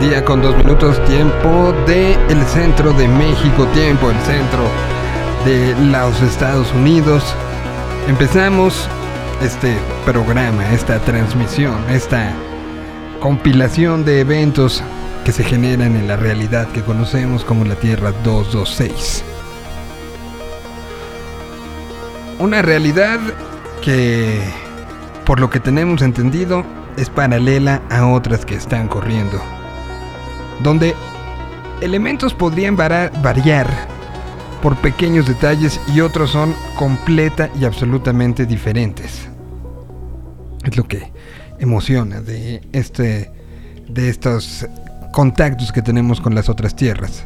día con dos minutos, tiempo de el centro de México, tiempo el centro de los Estados Unidos. Empezamos este programa, esta transmisión, esta compilación de eventos que se generan en la realidad que conocemos como la Tierra 226. Una realidad que, por lo que tenemos entendido, es paralela a otras que están corriendo, donde elementos podrían variar por pequeños detalles y otros son completa y absolutamente diferentes. Es lo que emociona de este de estos contactos que tenemos con las otras tierras.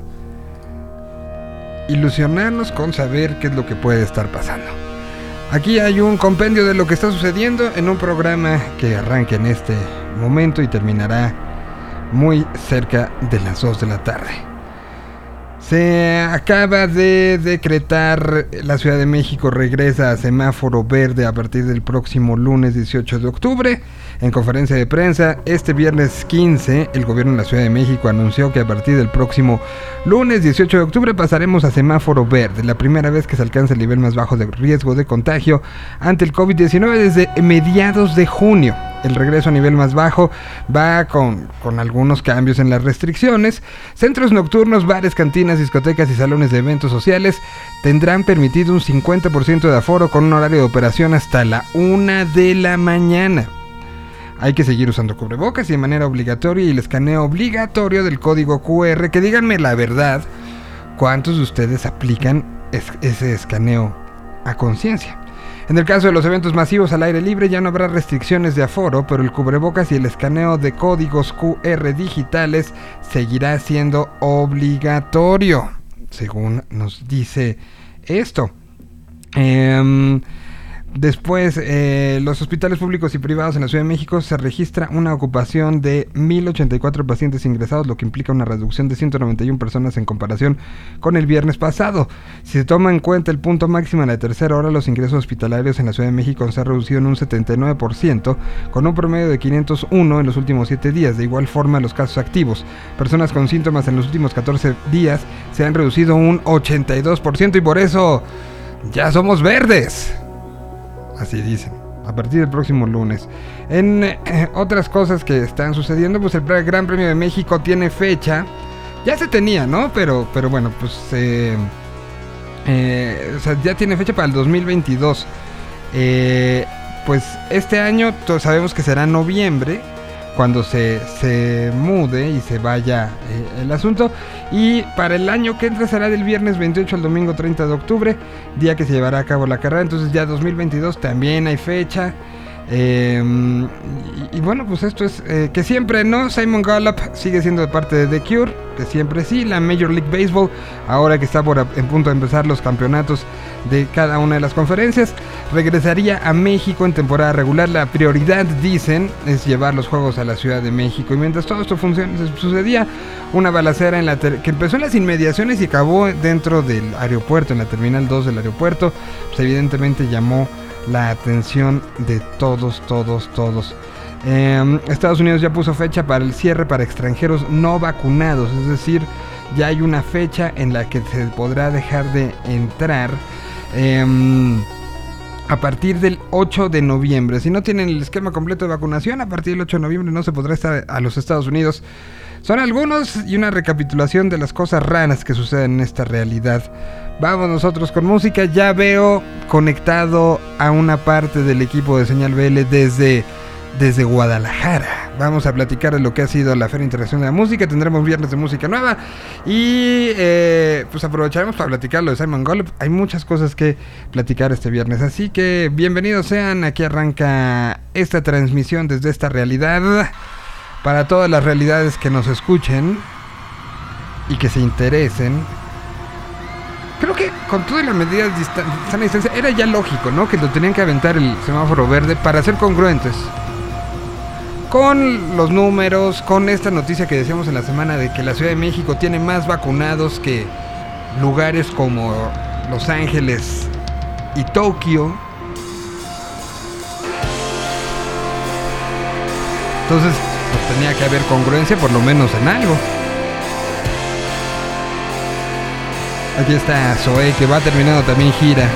Ilusionarnos con saber qué es lo que puede estar pasando. Aquí hay un compendio de lo que está sucediendo en un programa que arranca en este momento y terminará muy cerca de las 2 de la tarde. Se acaba de decretar la Ciudad de México regresa a semáforo verde a partir del próximo lunes 18 de octubre. En conferencia de prensa, este viernes 15, el gobierno de la Ciudad de México anunció que a partir del próximo lunes 18 de octubre pasaremos a semáforo verde, la primera vez que se alcanza el nivel más bajo de riesgo de contagio ante el COVID-19 desde mediados de junio. El regreso a nivel más bajo va con, con algunos cambios en las restricciones. Centros nocturnos, bares, cantinas, discotecas y salones de eventos sociales tendrán permitido un 50% de aforo con un horario de operación hasta la 1 de la mañana. Hay que seguir usando cubrebocas y de manera obligatoria y el escaneo obligatorio del código QR. Que díganme la verdad, ¿cuántos de ustedes aplican ese escaneo a conciencia? En el caso de los eventos masivos al aire libre ya no habrá restricciones de aforo, pero el cubrebocas y el escaneo de códigos QR digitales seguirá siendo obligatorio, según nos dice esto. Eh, Después, eh, los hospitales públicos y privados en la Ciudad de México se registra una ocupación de 1.084 pacientes ingresados, lo que implica una reducción de 191 personas en comparación con el viernes pasado. Si se toma en cuenta el punto máximo en la tercera hora, los ingresos hospitalarios en la Ciudad de México se han reducido en un 79%, con un promedio de 501 en los últimos 7 días. De igual forma, los casos activos, personas con síntomas en los últimos 14 días, se han reducido un 82% y por eso ya somos verdes. Así dicen. A partir del próximo lunes. En eh, otras cosas que están sucediendo, pues el Gran Premio de México tiene fecha. Ya se tenía, ¿no? Pero, pero bueno, pues eh, o sea, ya tiene fecha para el 2022. Eh, pues este año sabemos que será noviembre cuando se, se mude y se vaya eh, el asunto. Y para el año que entra será del viernes 28 al domingo 30 de octubre, día que se llevará a cabo la carrera. Entonces ya 2022 también hay fecha. Em, y, bueno, pues esto es eh, que siempre no. Simon Gallup sigue siendo parte de The Cure, que siempre sí. La Major League Baseball, ahora que está por en punto de empezar los campeonatos de cada una de las conferencias, regresaría a México en temporada regular. La prioridad, dicen, es llevar los juegos a la Ciudad de México. Y mientras todo esto funciona, sucedía una balacera en la que empezó en las inmediaciones y acabó dentro del aeropuerto, en la terminal 2 del aeropuerto. Pues evidentemente llamó la atención de todos, todos, todos. Em, Estados Unidos ya puso fecha para el cierre para extranjeros no vacunados, es decir, ya hay una fecha en la que se podrá dejar de entrar em, a partir del 8 de noviembre. Si no tienen el esquema completo de vacunación, a partir del 8 de noviembre no se podrá estar a los Estados Unidos. Son algunos y una recapitulación de las cosas raras que suceden en esta realidad. Vamos nosotros con música. Ya veo conectado a una parte del equipo de Señal BL desde, desde Guadalajara. Vamos a platicar de lo que ha sido la Feria Internacional de la Música. Tendremos viernes de música nueva. Y eh, pues aprovecharemos para platicar lo de Simon Golub. Hay muchas cosas que platicar este viernes. Así que bienvenidos sean. Aquí arranca esta transmisión desde esta realidad. Para todas las realidades que nos escuchen y que se interesen creo que con todas las medidas de distancia era ya lógico, ¿no? Que lo tenían que aventar el semáforo verde para ser congruentes. Con los números, con esta noticia que decíamos en la semana de que la Ciudad de México tiene más vacunados que lugares como Los Ángeles y Tokio. Entonces, pues tenía que haber congruencia por lo menos en algo. Aquí está Zoe que va terminando también gira.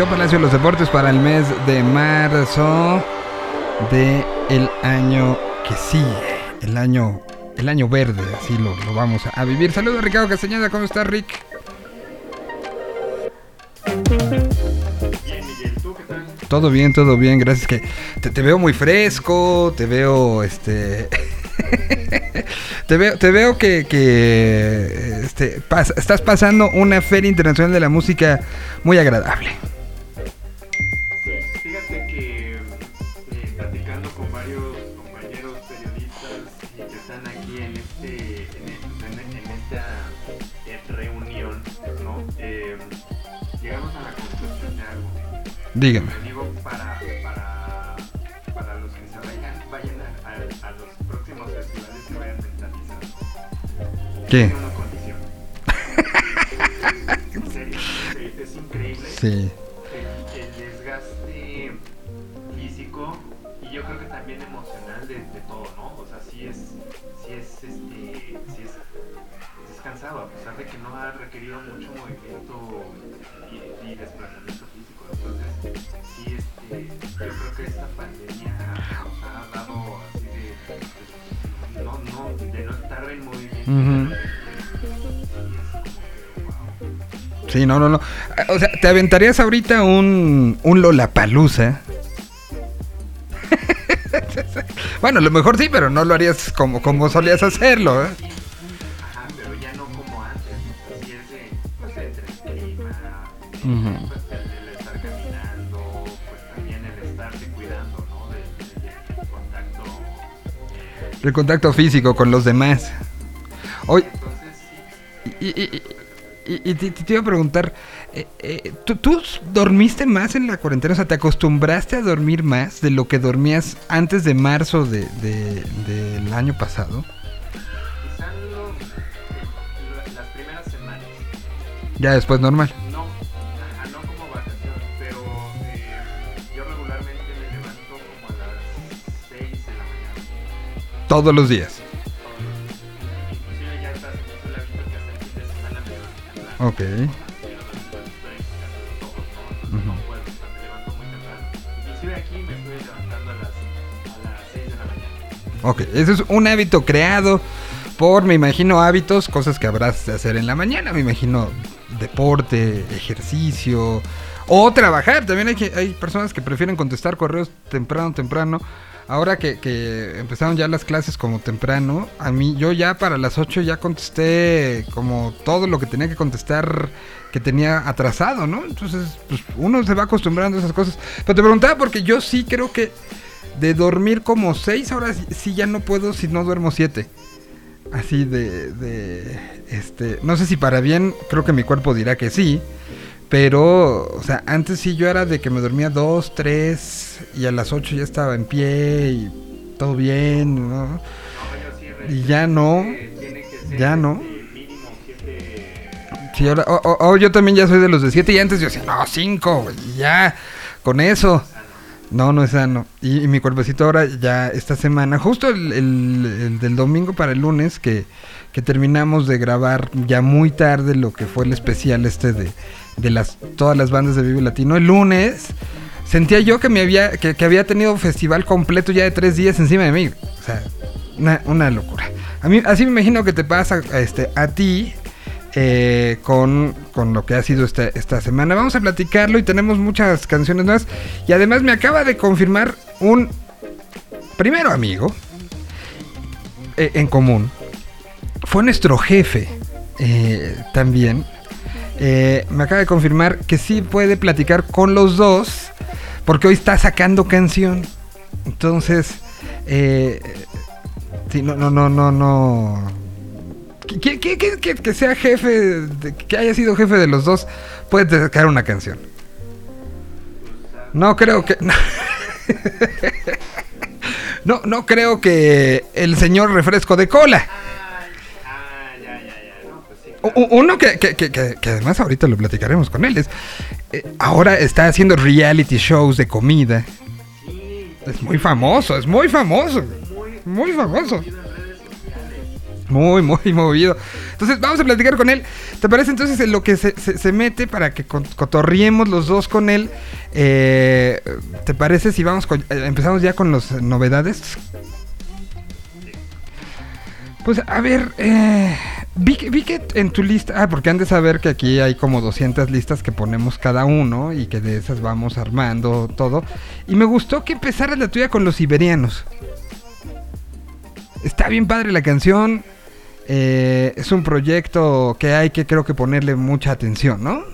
Palacio de los Deportes para el mes de marzo de el año que sigue, el año el año verde, así lo, vamos a, vivir. Saludos Ricardo Castañeda, ¿cómo estás Rick? Todo bien, todo bien, gracias que te, te veo muy fresco, te veo este te veo, te veo que, este, estás pasando una feria internacional de la música muy agradable. ¿Qué? Aventarías ahorita un, un Lollapalooza? bueno, a lo mejor sí, pero no lo harías como, como solías hacerlo, ¿eh? Ajá, pero ya no como antes. Así es de, pues, entre el clima, pues, el, el estar caminando, pues también el estarte cuidando, ¿no? Del, contacto. eh, El contacto físico con los demás. Hoy, entonces sí. y, y- y- y- y te, te iba a preguntar, eh, eh, ¿tú, tú dormiste más en la cuarentena? O sea, ¿te acostumbraste a dormir más de lo que dormías antes de marzo de, de- del año pasado? Quizá los, la- las primeras semanas, Ya después normal. no, ajá, no como vacación, pero eh, yo regularmente me levanto como a las 6 de la mañana. Todos los días. De la mañana. Ok, eso es un hábito creado por, me imagino, hábitos, cosas que habrás de hacer en la mañana. Me imagino deporte, ejercicio o trabajar. También hay, hay personas que prefieren contestar correos temprano, temprano. Ahora que, que empezaron ya las clases como temprano, a mí yo ya para las 8 ya contesté como todo lo que tenía que contestar que tenía atrasado, ¿no? Entonces, pues uno se va acostumbrando a esas cosas. Pero te preguntaba porque yo sí creo que de dormir como 6 horas, sí ya no puedo si no duermo 7. Así de, de, este, no sé si para bien, creo que mi cuerpo dirá que sí, pero, o sea, antes sí yo era de que me dormía 2, 3 y a las 8 ya estaba en pie y todo bien, ¿no? Y ya no, ya no. mínimo 7 Sí, ahora, o- o- o yo también ya soy de los de 7 y antes yo decía, no, 5, ya, con eso. No, no es sano. Y, y mi cuerpecito ahora ya esta semana, justo el, el- el del domingo para el lunes, que, que terminamos de grabar ya muy tarde lo que fue el especial este de, de las todas las bandas de Vive Latino. El lunes sentía yo que me había, que, había tenido festival completo ya de tres días encima de mí. O sea, una, una locura. A mí, así me imagino que te pasa este, a ti eh, con, con lo que ha sido esta, esta semana. Vamos a platicarlo y tenemos muchas canciones nuevas. Y además me acaba de confirmar un primero amigo eh, en común. Fue nuestro jefe eh, también. Eh, me acaba de confirmar que sí puede platicar con los dos. Porque hoy está sacando canción. Entonces, eh, no, no, no, no, no. Que, sea jefe, que haya sido jefe de los dos, puede sacar una canción. No creo que. No, no creo que el señor refresco de cola. Ay, ah, ya, ya, ya. No, pues sí. U- u- Uno que, que- que- que- además ahorita lo platicaremos con él. Es, eh, ahora está haciendo reality shows de comida. Es muy famoso, es muy famoso. muy, famoso. Muy, muy movido. Entonces, vamos a platicar con él. ¿Te parece entonces en lo que se, se- se mete para que cotorriemos los dos con él? Eh, ¿Te parece si vamos con- eh, empezamos ya con las novedades? Pues a ver, eh, vi, vi que en tu lista, ah, porque han de saber que aquí hay como 200 listas que ponemos cada uno y que de esas vamos armando todo. Y me gustó que empezaras la tuya con los siberianos. Está bien padre la canción. eh, es un proyecto que hay que creo que ponerle mucha atención, ¿no?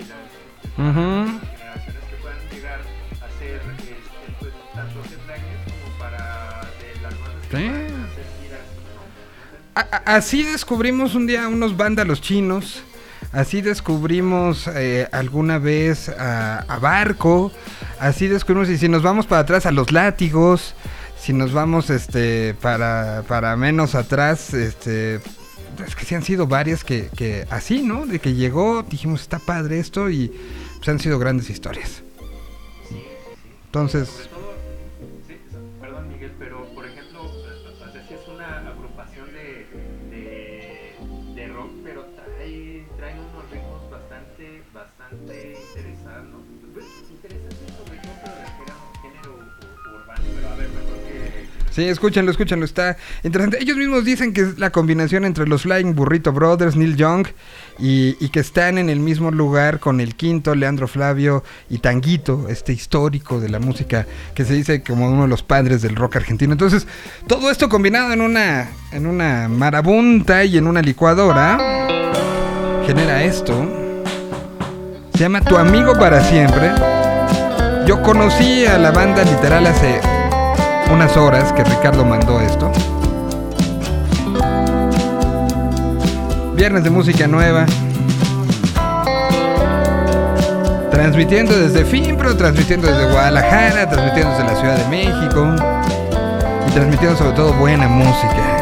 Y las, Ujú. las generaciones que puedan llegar a ser este, pues, los Slackers como para de las bandas que Sí. Así descubrimos un día unos vándalos chinos. Así descubrimos eh, alguna vez a, Barco. Así descubrimos, y si nos vamos para atrás, a los látigos. Si nos vamos este para, para menos atrás, este. Es que sí han sido varias que, que así, ¿no? De que llegó, dijimos, está padre esto y pues, han sido grandes historias. Entonces, Sí, escúchenlo, escúchenlo, está interesante. Ellos mismos dicen que es la combinación entre los Flying Burrito Brothers, Neil Young, y, y que están en el mismo lugar con el quinto, Leandro Flavio y Tanguito, este histórico de la música que se dice como uno de los padres del rock argentino. Entonces, todo esto combinado en una, en una marabunta y en una licuadora, genera esto. Se llama Tu Amigo para Siempre. Yo conocí a la banda literal hace unas horas que Ricardo mandó esto. Viernes de música nueva. Transmitiendo desde Finpro, transmitiendo desde Guadalajara, transmitiendo desde la Ciudad de México. Y transmitiendo sobre todo buena música.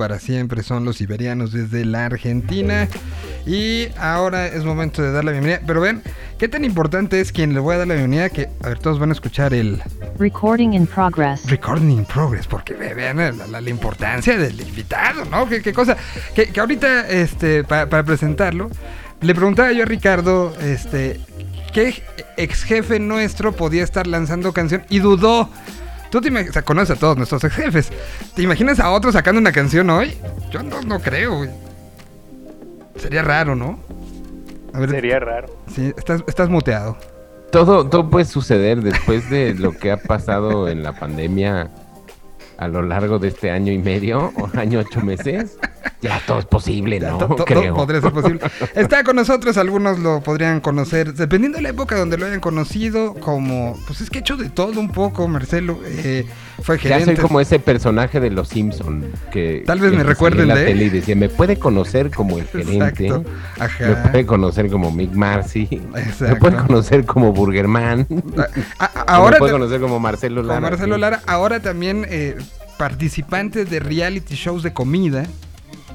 Para siempre, son los siberianos desde la Argentina. Y ahora es momento de dar la bienvenida. Pero ven, qué tan importante es quien le voy a dar la bienvenida que, a ver, todos van a escuchar el Recording in progress. recording in progress, porque ve- vean la, la- la importancia del invitado, ¿no? Qué, qué cosa. Que, que ahorita, este, pa- para presentarlo, le preguntaba yo a Ricardo, este, ¿qué ex jefe nuestro podía estar lanzando canción y dudó? Tú te imaginas, o sea, conoces a todos nuestros ex jefes. ¿Te imaginas a otro sacando una canción hoy? Yo no, no creo, güey. Sería raro, ¿no? A ver, Sería raro. sí, estás, estás muteado. Todo, todo puede suceder después de lo que ha pasado en la pandemia a lo largo de este año y medio o año ocho meses. Ya todo es posible, ¿no? to- to- to- Creo. podría ser posible. Está con nosotros, algunos lo podrían conocer, dependiendo de la época donde lo hayan conocido, como, pues es que ha hecho de todo un poco, Marcelo. eh, fue Ya gerente. soy como ese personaje de los Simpson que Tal vez que me recuerden en la de tele y decía, me puede conocer como el gerente, Exacto. me Ajá. puede conocer como Mick Marcy, me Exacto. puede conocer como Burgerman, A- a- ahora me puede conocer como Marcelo Lara. Marcelo. Lara, ahora también eh, participantes de reality shows de comida.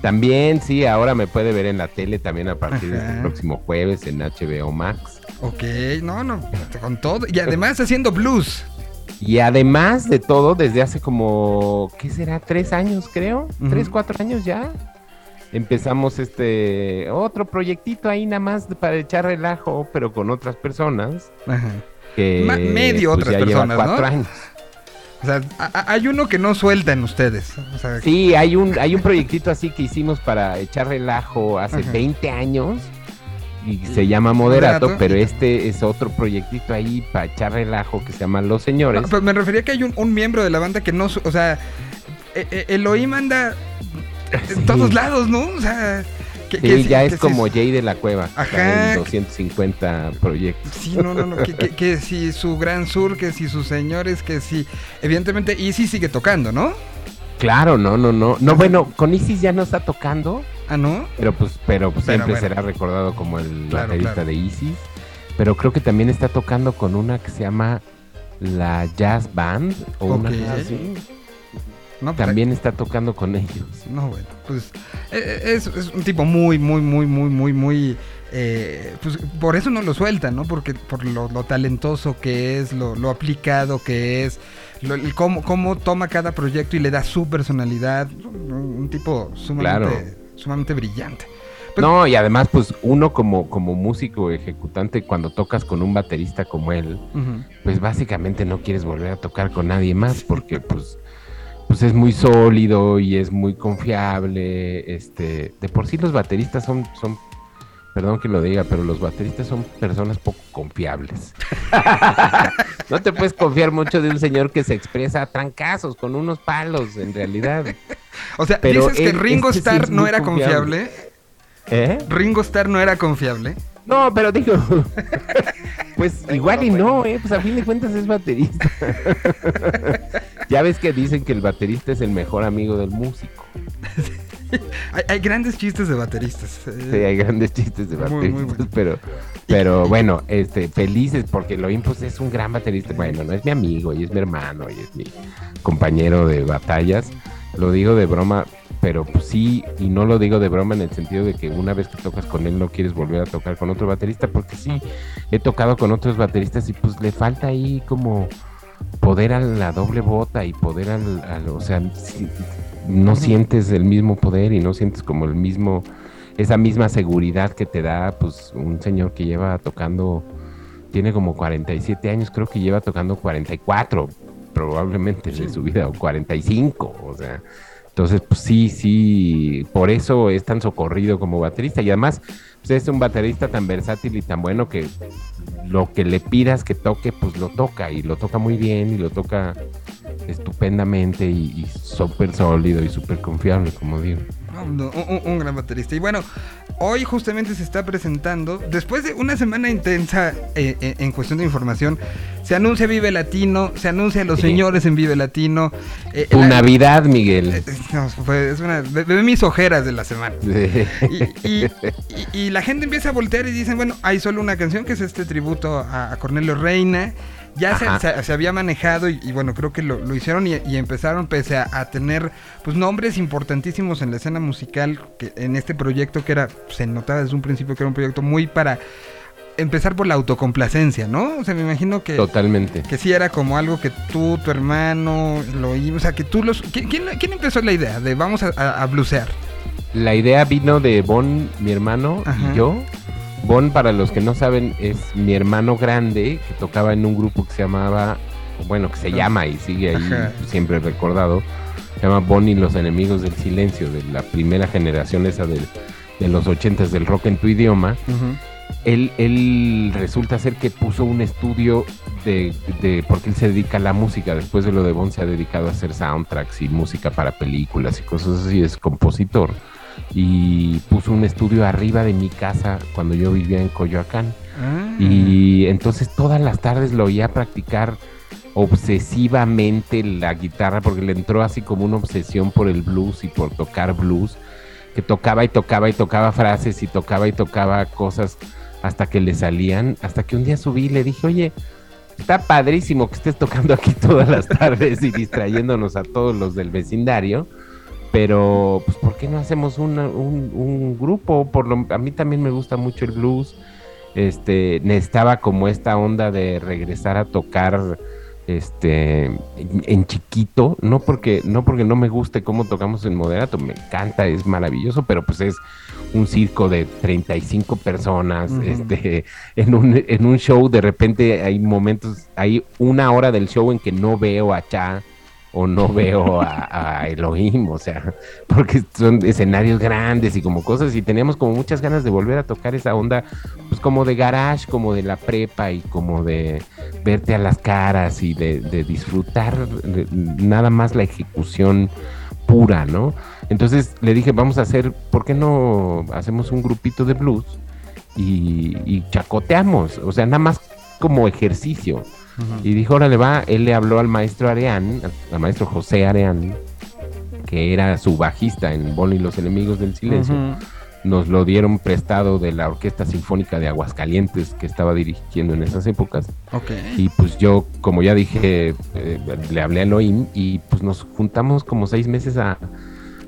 También, sí, ahora me puede ver en la tele también a partir Ajá. del próximo jueves en HBO Max. Ok, no, no, con todo. Y además haciendo blues. Y además de todo, desde hace como, ¿qué será? Tres años, creo. Tres, cuatro años ya. Empezamos este otro proyectito ahí nada más para echar relajo, pero con otras personas. Ajá. Que, Ma- medio pues, otras ya lleva personas, ¿no? cuatro años. O sea, hay uno que no sueltan ustedes. O sea, Sí, hay un, hay un proyectito así que hicimos para echar relajo hace Ajá. 20 años. Y se llama Moderato, Moderato. pero este es otro proyectito ahí para echar relajo que se llama Los Señores. No, pero me refería que hay un, un miembro de la banda que no, o sea, eh, eh, Elohim anda en Sí. todos lados, ¿no? O sea, que, Sí, que ya es como Jay de la Cueva. Ajá. en 250 proyectos. Sí, no, no, no, que, que- que si su Gran Sur, que si sus señores, que si, evidentemente, Easy sigue tocando, ¿no? Claro, no, no, no. No, bueno, con Isis ya no está tocando, Ah, ¿no? pero pues, pero pues Pero siempre bueno. será recordado como el Claro, baterista claro. de Isis. Pero creo que también está tocando con una que se llama la Jazz Band o una Ok. cosa así. No, pues, También está tocando con ellos. No, bueno, pues eh, eh, es, es un tipo muy, muy, muy, muy, muy, muy... eh, pues por eso no lo sueltan, ¿no? Porque por lo, lo talentoso que es, lo, lo aplicado que es, lo- el cómo, cómo toma cada proyecto y le da su personalidad. Un, tipo sumamente, Claro. sumamente brillante. Pues- No, y además, pues uno como, como músico ejecutante, cuando tocas con un baterista como él, pues básicamente no quieres volver a tocar con nadie más porque pues pues es muy sólido y es muy confiable este de por sí los bateristas son son perdón que lo diga pero los bateristas son personas poco confiables no te puedes confiar mucho de un señor que se expresa a trancazos con unos palos en realidad O sea, Pero dices que Ringo este Starr no era confiable. confiable. ¿Eh? Ringo Starr no era confiable. No, pero digo, pues igual y no, ¿eh? Pues a fin de cuentas es baterista. ya ves que dicen que el baterista es el mejor amigo del músico. Hay, hay grandes chistes de bateristas. eh, Sí, hay grandes chistes de Muy, muy bateristas, bueno. pero, pero bueno, este, felices porque Elohim pues es un gran baterista. Bueno, no es mi amigo, y es mi hermano, y es mi compañero de batallas. Lo digo de broma, pero pues sí, y no lo digo de broma en el sentido de que una vez que tocas con él no quieres volver a tocar con otro baterista, porque sí, he tocado con otros bateristas y pues le falta ahí como poder a la doble bota y poder al, al- o sea, si- no sientes el mismo poder y no sientes como el mismo, esa misma seguridad que te da pues un señor que lleva tocando, tiene como 47 años, creo que lleva tocando 44 probablemente de su vida o 45, o sea, entonces pues sí, sí, por eso es tan socorrido como baterista. Y además pues, es un baterista tan versátil y tan bueno que lo que le pidas que toque, pues lo toca y lo toca muy bien y lo toca estupendamente y, y súper sólido y súper confiable, como digo. No, un, un- un gran baterista. Y bueno, hoy justamente se está presentando, después de una semana intensa eh, eh, en cuestión de información, se anuncia Vive Latino, se anuncia a los Sí. señores en Vive Latino. eh, Tu la- Navidad, Miguel. no, fue- es una, ve mis ojeras de la semana. Y, y- y- y la gente empieza a voltear y dicen, bueno, hay solo una canción que es este tributo a, a Cornelio Reina. Ya se, Ajá. se- se había manejado y, y bueno, creo que lo, lo hicieron y, y empezaron pese a, a tener pues nombres importantísimos en la escena musical que en este proyecto que era, se notaba desde un principio que era un proyecto muy para empezar por la autocomplacencia, ¿no? O sea, me imagino que... Totalmente. Que sí era como algo que tú, tu hermano, lo o sea, que tú los... ¿Quién, quién, quién empezó la idea de vamos a, a, a blusear? La idea vino de Bon, mi hermano, Ajá. y yo, Bon, para los que no saben, es mi hermano grande que tocaba en un grupo que se llamaba, bueno, que se llama y sigue ahí Ajá. siempre recordado. Se llama Bon y los enemigos del silencio, de la primera generación esa del- de los ochentas del rock en tu idioma. Él, él resulta ser que puso un estudio de, de- porque él se dedica a la música. Después de lo de Bon se ha dedicado a hacer soundtracks y música para películas y cosas así. Es compositor. Y puso un estudio arriba de mi casa cuando yo vivía en Coyoacán. Ah. Y entonces todas las tardes lo oía practicar obsesivamente la guitarra porque le entró así como una obsesión por el blues y por tocar blues, que tocaba y tocaba y tocaba frases y tocaba y tocaba cosas hasta que le salían, hasta que un día subí y le dije, oye, está padrísimo que estés tocando aquí todas las tardes y distrayéndonos a todos los del vecindario. Pero, pues, ¿por qué no hacemos una- un, un grupo? Por lo, a mí también me gusta mucho el blues este necesitaba como esta onda de regresar a tocar este en, en chiquito no porque no porque no me guste cómo tocamos en moderato me encanta es maravilloso pero pues es un circo de 35 personas Ujú. este en un en un show de repente hay momentos hay una hora del show en que no veo a Cha o no veo a, Elohim, o sea, porque son escenarios grandes y como cosas, y teníamos como muchas ganas de volver a tocar esa onda, pues como de garage, como de la prepa y como de verte a las caras y de, disfrutar nada más la ejecución pura, ¿no? Entonces le dije, vamos a hacer, ¿por qué no hacemos un grupito de blues y chacoteamos? O sea, nada más como ejercicio. Y dijo, órale va, él le habló al maestro Areán, al, al maestro José Areán, que era su bajista en Bon y los enemigos del silencio. Nos lo dieron prestado de la Orquesta Sinfónica de Aguascalientes que estaba dirigiendo en esas épocas. Y pues yo, como ya dije, eh, le hablé a Elohim y pues nos juntamos como seis meses a,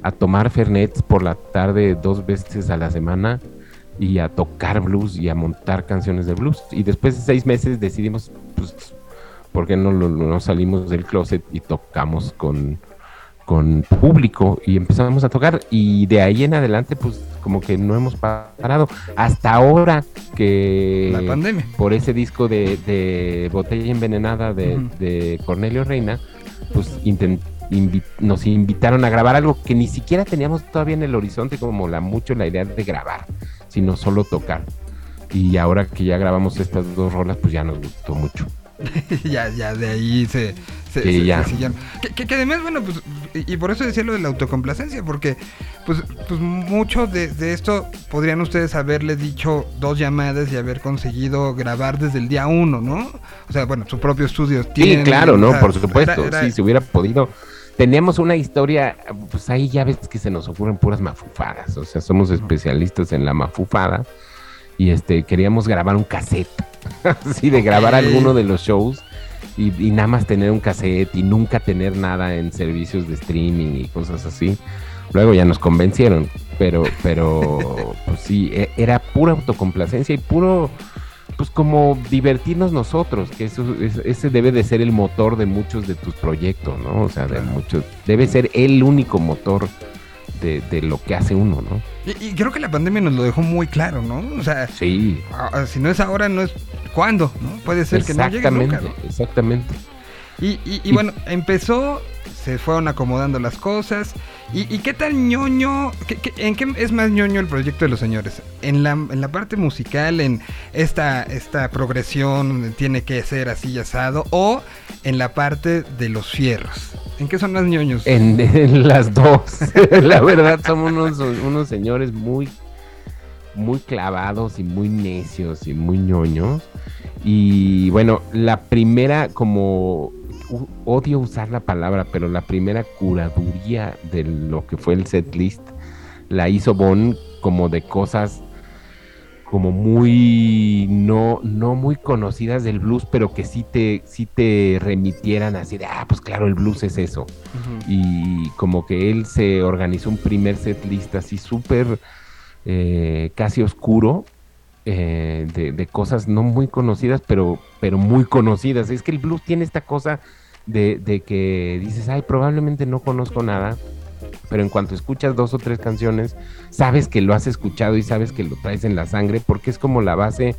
a tomar Fernets por la tarde dos veces a la semana y a tocar blues y a montar canciones de blues. Y después de seis meses decidimos, pues, ¿por qué no, lo- no salimos del closet y tocamos con, con público? Y empezamos a tocar y de ahí en adelante, pues como que no hemos parado. Hasta ahora que La pandemia. por ese disco de, de Botella Envenenada de, de Cornelio Reina, pues invi- nos invitaron a grabar algo que ni siquiera teníamos todavía en el horizonte como la mucho la idea de grabar, sino solo tocar. Y ahora que ya grabamos estas dos rolas, pues ya nos gustó mucho. ya, ya, de ahí se, se, Sí, se- ya. se siguieron. Que, que- que además, bueno, pues, y, por eso decía lo de la autocomplacencia, porque, pues, pues mucho de, de esto podrían ustedes haberle dicho dos llamadas y haber conseguido grabar desde el día uno, ¿no? O sea, bueno, su propio estudio Sí, tiene. claro, o ¿no? sea, Por supuesto. era- era- Sí, se hubiera podido. Teníamos una historia, pues ahí ya ves que se nos ocurren puras mafufadas. O sea, somos especialistas en la mafufada. Y este, queríamos grabar un cassette. Así de grabar alguno de los shows. Y, y nada más tener un cassette y nunca tener nada en servicios de streaming y cosas así. Luego ya nos convencieron. Pero, pero, pues sí, e- era pura autocomplacencia y puro pues como divertirnos nosotros, que eso es- ese debe de ser el motor de muchos de tus proyectos, ¿no? O sea, de muchos, debe ser el único motor de, de lo que hace uno, ¿no? Y, y creo que la pandemia nos lo dejó muy claro, ¿no? O sea, Sí, si no es ahora, no es cuándo, ¿no? Puede ser que no llegue exactamente, nunca, ¿no? exactamente. Y- y Y- bueno, empezó, se fueron acomodando las cosas. ¿Y, qué tan ñoño? ¿En qué es más ñoño el proyecto de los señores? ¿En la, en la parte musical, en esta, esta progresión tiene que ser así y asado? ¿O en la parte de los fierros? ¿En qué son más ñoños? En, en las dos, la verdad, somos unos, unos señores muy, muy clavados y muy necios y muy ñoños. Y bueno, la primera, como odio usar la palabra, pero la primera curaduría de lo que fue el set list la hizo Bon como de cosas como muy no no muy conocidas del blues, pero que sí te sí te remitieran así de ah, pues claro, el blues es eso y como que él se organizó un primer set list así súper eh, casi oscuro eh, de, de cosas no muy conocidas pero pero muy conocidas es que el blues tiene esta cosa de, de que dices ay probablemente no conozco nada pero en cuanto escuchas dos o tres canciones, sabes que lo has escuchado y sabes que lo traes en la sangre porque es como la base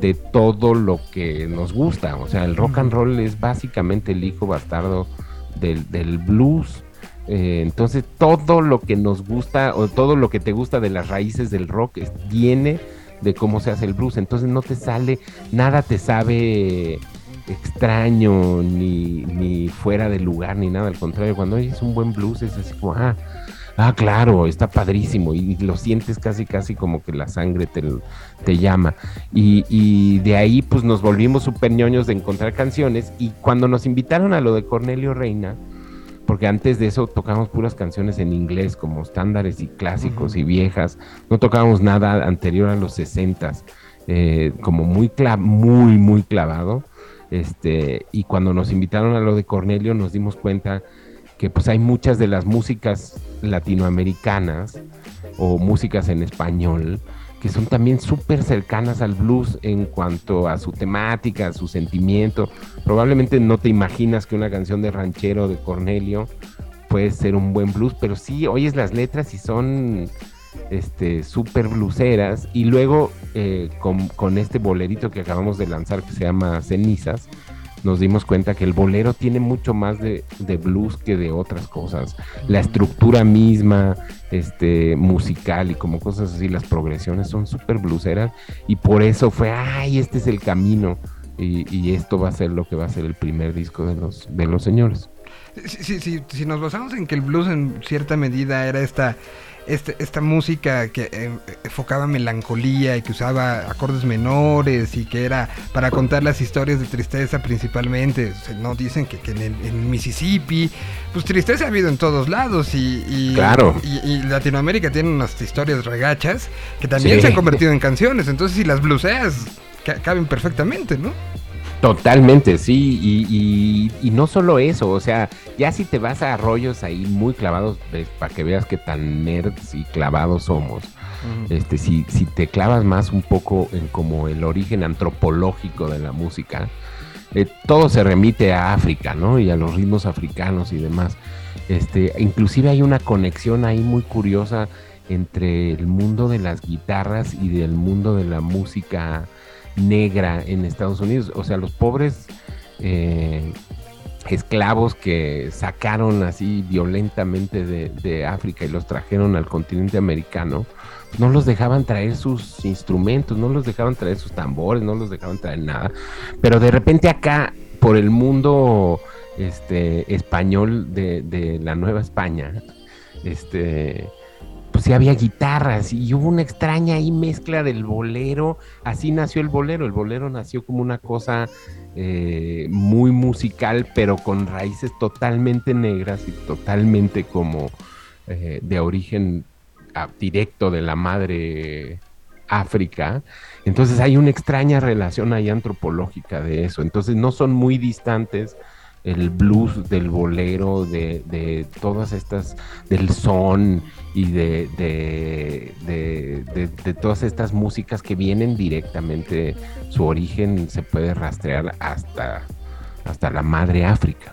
de todo lo que nos gusta. O sea, el rock and roll es básicamente el hijo bastardo del, del blues. Eh, entonces todo lo que nos gusta o todo lo que te gusta de las raíces del rock viene de cómo se hace el blues. Entonces no te sale, nada te sabe extraño ni, ni fuera de lugar ni nada. Al contrario, cuando oyes un buen blues es así como, ah, ah, claro, está padrísimo y lo sientes casi, casi como que la sangre te, te llama. Y, y de ahí pues nos volvimos súper ñoños de encontrar canciones y cuando nos invitaron a lo de Cornelio Reina, porque antes de eso tocábamos puras canciones en inglés como estándares y clásicos y viejas, no tocábamos nada anterior a los 60 como muy, cla- muy, muy clavado. Este, y cuando nos invitaron a lo de Cornelio nos dimos cuenta que pues hay muchas de las músicas latinoamericanas o músicas en español que son también súper cercanas al blues en cuanto a su temática, a su sentimiento. Probablemente no te imaginas que una canción de ranchero de Cornelio puede ser un buen blues, pero sí oyes las letras y son este súper bluseras. Y luego eh, con, con este bolerito que acabamos de lanzar que se llama Cenizas, nos dimos cuenta que el bolero tiene mucho más de, de blues que de otras cosas. La estructura misma, este, musical y como cosas así, las progresiones son súper bluseras y por eso fue, ay, este es el camino y, esto va a ser lo que va a ser el primer disco de los, de los señores. Si, si, si- si nos basamos en que el blues en cierta medida era esta, este- esta música que eh, enfocaba melancolía y que usaba acordes menores y que era para contar las historias de tristeza principalmente, no dicen que, que en, el- en Mississippi, pues tristeza ha habido en todos lados y, y- Claro. y, y Latinoamérica tiene unas historias regachas que también Sí. se han convertido en canciones, entonces si las bluseas ca- caben perfectamente, ¿no? Totalmente, sí, y, y- y no solo eso, o sea, ya si te vas a rollos ahí muy clavados, ves, para que veas qué tan nerds y clavados somos, este, si, si te clavas más un poco en como el origen antropológico de la música, eh, todo se remite a África, ¿no? Y a los ritmos africanos y demás. Este, inclusive hay una conexión ahí muy curiosa entre el mundo de las guitarras y del mundo de la música negra en Estados Unidos. O sea, los pobres eh, esclavos que sacaron así violentamente de, África y los trajeron al continente americano, no los dejaban traer sus instrumentos, no los dejaban traer sus tambores, no los dejaban traer nada. Pero de repente acá, por el mundo este, español de la Nueva España, este, pues sí había guitarras y hubo una extraña ahí mezcla del bolero. Así nació el bolero. El bolero nació como una cosa eh, muy musical, pero con raíces totalmente negras y totalmente como eh, de origen ah, directo de la madre África. Entonces hay una extraña relación ahí antropológica de eso. Entonces no son muy distantes el blues del bolero, de, de todas estas, del son y de, de, de- todas estas músicas que vienen directamente, su origen se puede rastrear hasta, hasta la madre África.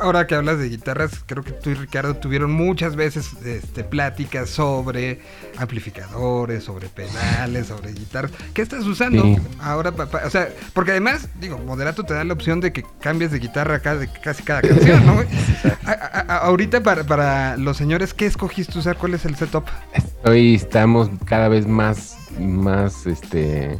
Ahora, que hablas de guitarras, creo que tú y Ricardo tuvieron muchas veces este, pláticas sobre amplificadores, sobre pedales, sobre guitarras. ¿Qué estás usando Sí. ahora? pa- pa- o sea, porque además, digo, Moderato te da la opción de que cambies de guitarra cada, casi cada canción, ¿no? A- a- a- ahorita para, para los señores, ¿qué escogiste usar? ¿Cuál es el setup? Hoy estamos cada vez más, más, este,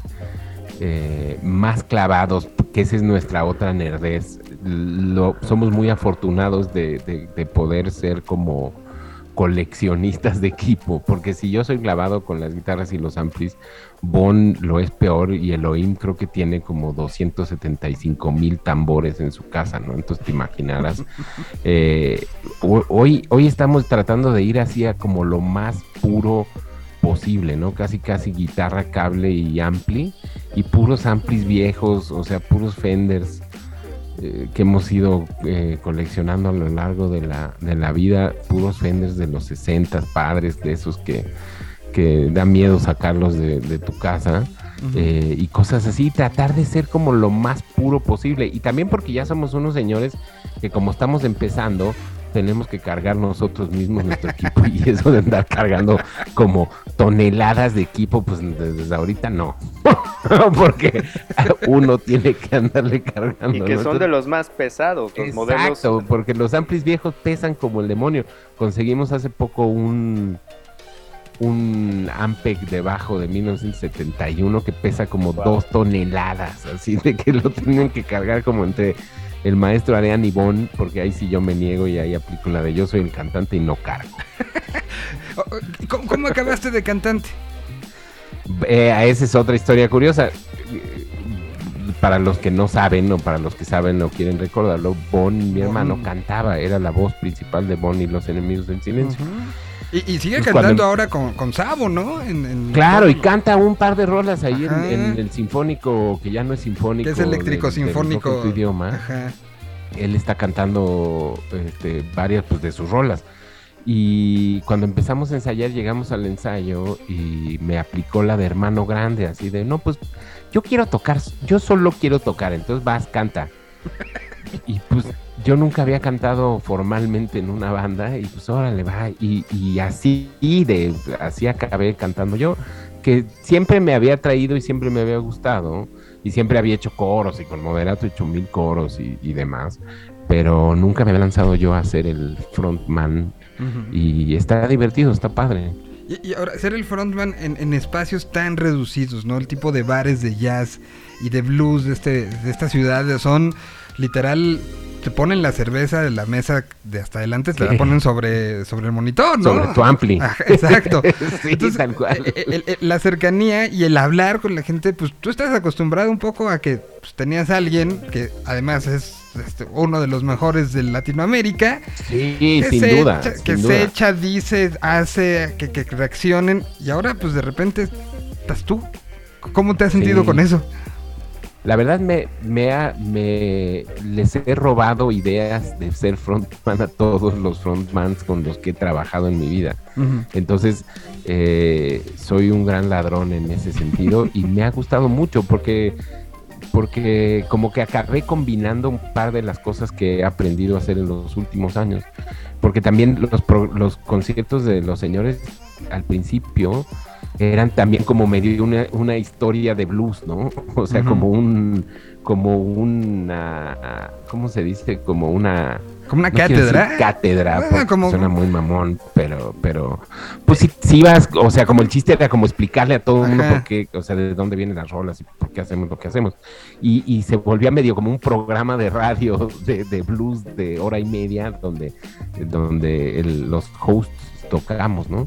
eh, más clavados, que esa es nuestra otra nerdez. Lo, somos muy afortunados de, de- de poder ser como coleccionistas de equipo, porque si yo soy clavado con las guitarras y los amplis, Bon lo es peor y Elohim creo que tiene como 275 mil tambores en su casa, ¿no? Entonces te imaginarás. Eh, ho- hoy, hoy estamos tratando de ir hacia como lo más puro posible, ¿no? Casi casi guitarra, cable y ampli y puros amplis viejos, o sea, puros Fenders eh, que hemos ido eh, coleccionando a lo largo de la, de la vida, puros Fenders de los 60, padres de esos que, que da miedo sacarlos de, de tu casa. eh, y cosas así, tratar de ser como lo más puro posible. Y también porque ya somos unos señores que como estamos empezando, tenemos que cargar nosotros mismos nuestro equipo y eso de andar cargando como toneladas de equipo, pues desde ahorita no. Porque uno tiene que andarle cargando. Y que ¿no? son de los más pesados, los modelos. Exacto, porque los amplis viejos pesan como el demonio. Conseguimos hace poco un un Ampeg debajo de 1971 que pesa como Wow. dos toneladas, así de que lo tienen que cargar como entre el maestro Arián y Bon, porque ahí sí yo me niego y ahí aplico la de yo soy el cantante y no cargo. Oh, oh, ¿y ¿Cómo, cómo acabaste de cantante? Eh, esa es otra historia curiosa. Para los que no saben o para los que saben o quieren recordarlo, Bon, mi hermano, Bon. cantaba, era la voz principal de Bon y los enemigos del silencio. Y, y sigue Pues cantando cuando- ahora con, con Sabo, ¿no? En- en- Claro, y canta un par de rolas ahí en, el sinfónico, que ya no es sinfónico. Que es eléctrico del sinfónico. en tu idioma. Ajá. Él está cantando este, varias pues, de sus rolas. Y cuando empezamos a ensayar, llegamos al ensayo y me aplicó la de hermano grande, así de, no, pues yo quiero tocar, yo solo quiero tocar, entonces vas, canta. Y pues yo nunca había cantado formalmente en una banda y pues órale, va. Y, y así, de, así acabé cantando yo, que siempre me había traído y siempre me había gustado. Y siempre había hecho coros y con moderato he hecho mil coros y, y demás. Pero nunca me había lanzado yo a ser el frontman. Y está divertido, está padre. Y, y ahora, ser el frontman en, en espacios tan reducidos, ¿no? El tipo de bares de jazz y de blues de, este, de esta ciudad son literal. Te ponen la cerveza de la mesa de hasta adelante, te la ponen sobre, sobre el monitor, ¿no? Sobre tu ampli. Exacto. sí, Entonces, tal cual. eh, el- el- la cercanía y el hablar con la gente, pues tú estás acostumbrado un poco a que pues, tenías a alguien que además es este, uno de los mejores de Latinoamérica, Sí, que sin se duda. echa- sin que duda. se echa, dice, hace, que, que reaccionen y ahora pues de repente estás tú. ¿Cómo te has sentido Sí. con eso? La verdad me, me, ha- me les he robado ideas de ser frontman a todos los frontmans con los que he trabajado en mi vida. Entonces, eh, soy un gran ladrón en ese sentido y me ha gustado mucho porque, porque como que acabé combinando un par de las cosas que he aprendido a hacer en los últimos años. Porque también los, pro- los conciertos de los señores al principio eran también como medio una, una historia de blues, ¿no? O sea, como un, como una, ¿cómo se dice? Como una Como una no cátedra. cátedra, Ah, porque como- suena muy mamón, pero, pero, pues si, si vas, o sea, como el chiste era como explicarle a todo el mundo por qué, o sea, de dónde vienen las rolas y por qué hacemos lo que hacemos. Y, y se volvía medio como un programa de radio de, de blues de hora y media, donde, donde el- los hosts tocamos, ¿no?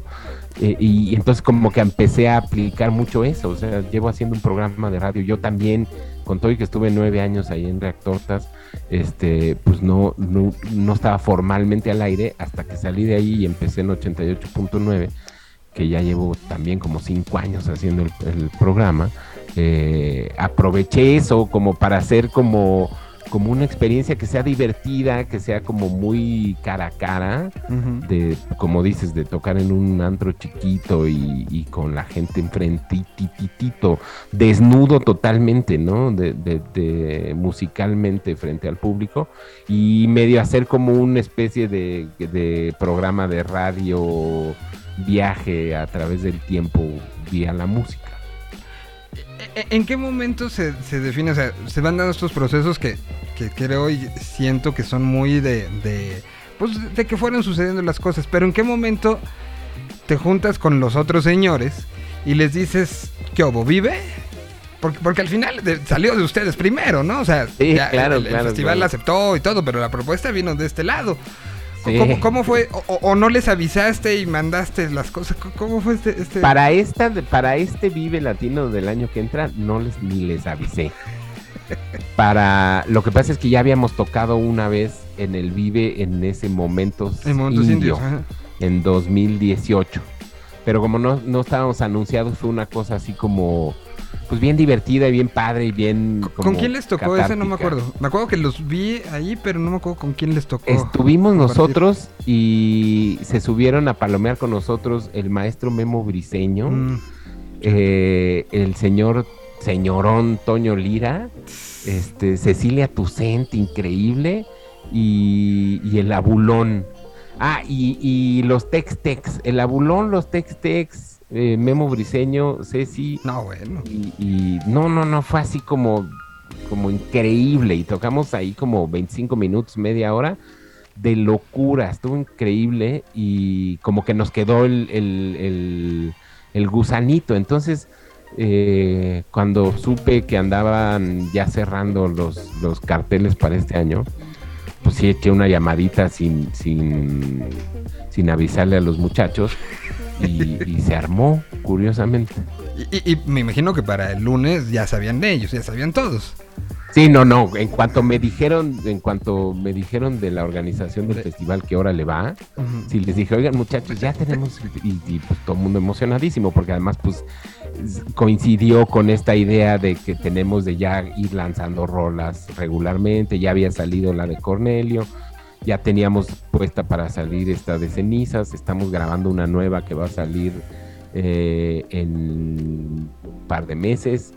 Eh, y, entonces como que empecé a aplicar mucho eso, o sea, llevo haciendo un programa de radio, yo también, con todo y que estuve nueve años ahí en Reactortas, este, pues no, no, no estaba formalmente al aire hasta que salí de ahí y empecé en 88.9, que ya llevo también como cinco años haciendo el, el programa. Eh, aproveché eso como para hacer como, como una experiencia que sea divertida, que sea como muy cara a cara, de, como dices, de tocar en un antro chiquito y, y con la gente enfrentititito, desnudo totalmente, ¿no? De, de- de- musicalmente frente al público y medio hacer como una especie de, de programa de radio viaje a través del tiempo vía la música. ¿E- ¿En qué momento se, se define? O sea, se van dando estos procesos que, que creo y siento que son muy de, de. Pues de que fueron sucediendo las cosas. Pero ¿en qué momento te juntas con los otros señores y les dices, ¿qué obo? ¿Vive? Porque, porque al final de- salió de ustedes primero, ¿no? O sea, Sí, ya claro, el, el claro, festival claro. la aceptó y todo, pero la propuesta vino de este lado. Sí. ¿Cómo, cómo fue? O, no les avisaste y mandaste las cosas? ¿Cómo- ¿Cómo fue este...? este... Para esta, para este Vive Latino del año que entra, no les ni les avisé. Para lo que pasa es que ya habíamos tocado una vez en el Vive en ese momento En Momentos indio, Indios. ajá. en 2018. Pero como no, no estábamos anunciados, fue una cosa así como pues bien divertida y bien padre y bien. ¿Con quién les tocó ese? No me catártica. acuerdo. Me acuerdo que los vi ahí, pero no me acuerdo con quién les tocó. Estuvimos compartir. nosotros y se subieron a palomear con nosotros el maestro Memo Briseño. Mm, eh, el señor señorón Toño Lira, este, Cecilia Tucent, increíble, y, y el abulón, Ah, y, y los Tex-Tex, el abulón, los Tex-Tex, eh, Memo Briseño, Ceci, No, bueno. y, y no, no, no, fue así como, como increíble. Y tocamos ahí como 25 minutos, media hora de locura. Estuvo increíble y como que nos quedó el, el- el- el gusanito. Entonces, eh, cuando supe que andaban ya cerrando los, los carteles para este año, pues sí eché una llamadita sin, sin, sin avisarle a los muchachos. Y, y se armó, curiosamente. Y, y- me imagino que para el lunes ya sabían de ellos, ya sabían todos. Sí, no, no. En cuanto me dijeron, en cuanto me dijeron de la organización del De- festival que ahora le va, Ujú. sí les dije, oigan muchachos, ya tenemos y, y, pues todo el mundo emocionadísimo porque además pues coincidió con esta idea de que tenemos de ya ir lanzando rolas regularmente. Ya había salido la de Cornelio, ya teníamos puesta para salir esta de cenizas. Estamos grabando una nueva que va a salir eh, en un par de meses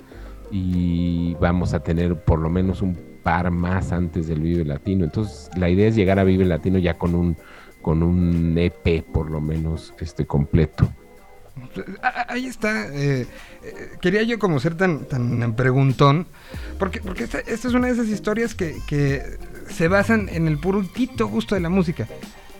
y vamos a tener por lo menos un par más antes del Vive Latino. Entonces, la idea es llegar a Vive Latino ya con un con un EP por lo menos este completo. Ah, Ahí está. eh, eh, quería yo como ser tan, tan preguntón. Porque, porque esta, esta es una de esas historias que, que se basan en el purito gusto de la música.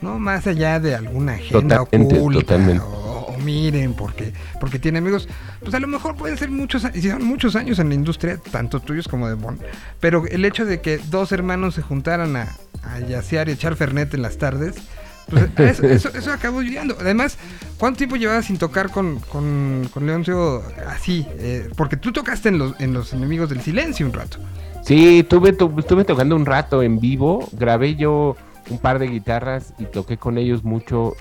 No más allá de alguna agenda Totalmente, oculta. totalmente. O, o miren, porque, porque tiene amigos. Pues a lo mejor pueden ser muchos, son muchos años en la industria, tanto tuyos como de Bon. Pero el hecho de que dos hermanos se juntaran a, a yacear y echar fernet en las tardes. Pues eso, eso, eso acabó llegando. Además, ¿cuánto tiempo llevabas sin tocar con, con, con Leoncio así? Eh, porque tú tocaste en los, en los Enemigos del Silencio un rato. Sí, tuve, tu- estuve tocando un rato en vivo, grabé yo un par de guitarras y toqué con ellos mucho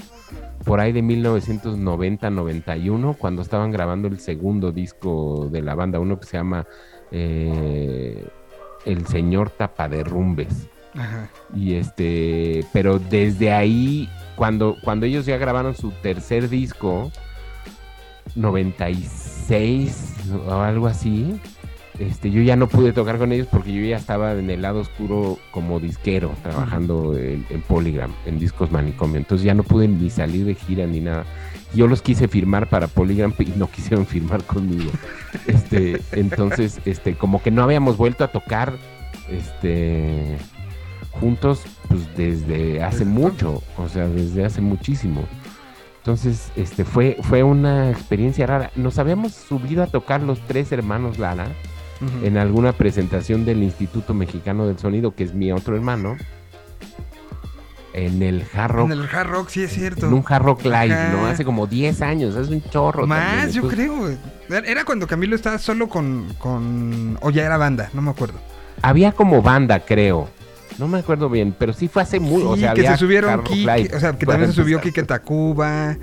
por ahí de 1990-91, cuando estaban grabando el segundo disco de la banda, uno que se llama eh, El Señor Tapaderrumbes. Ajá. Y este, pero desde ahí, cuando, cuando ellos ya grabaron su tercer disco, 96 o algo así, este, yo ya no pude tocar con ellos porque yo ya estaba en el lado oscuro como disquero, trabajando en, en Polygram, en discos manicomio. Entonces ya no pude ni salir de gira ni nada. Yo los quise firmar para Polygram y no quisieron firmar conmigo. Este, entonces, este, como que no habíamos vuelto a tocar, este, juntos, pues desde hace mucho, o sea, desde hace muchísimo. Entonces, este, fue, fue una experiencia rara. Nos habíamos subido a tocar los tres hermanos Lara en alguna presentación del Instituto Mexicano del Sonido, que es mi otro hermano, en el Hard Rock, En el hard rock, sí es cierto. en un Hard Rock Live, Ajá. ¿no? Hace como 10 años, es un chorro. Más, yo creo. Era cuando Camilo estaba solo con, con... O ya era banda, no me acuerdo. Había como banda, creo. No me acuerdo bien, pero sí fue hace muy... Sí, o sea, que había se subieron Kike, o sea, que también se subió. Kike Tacuba.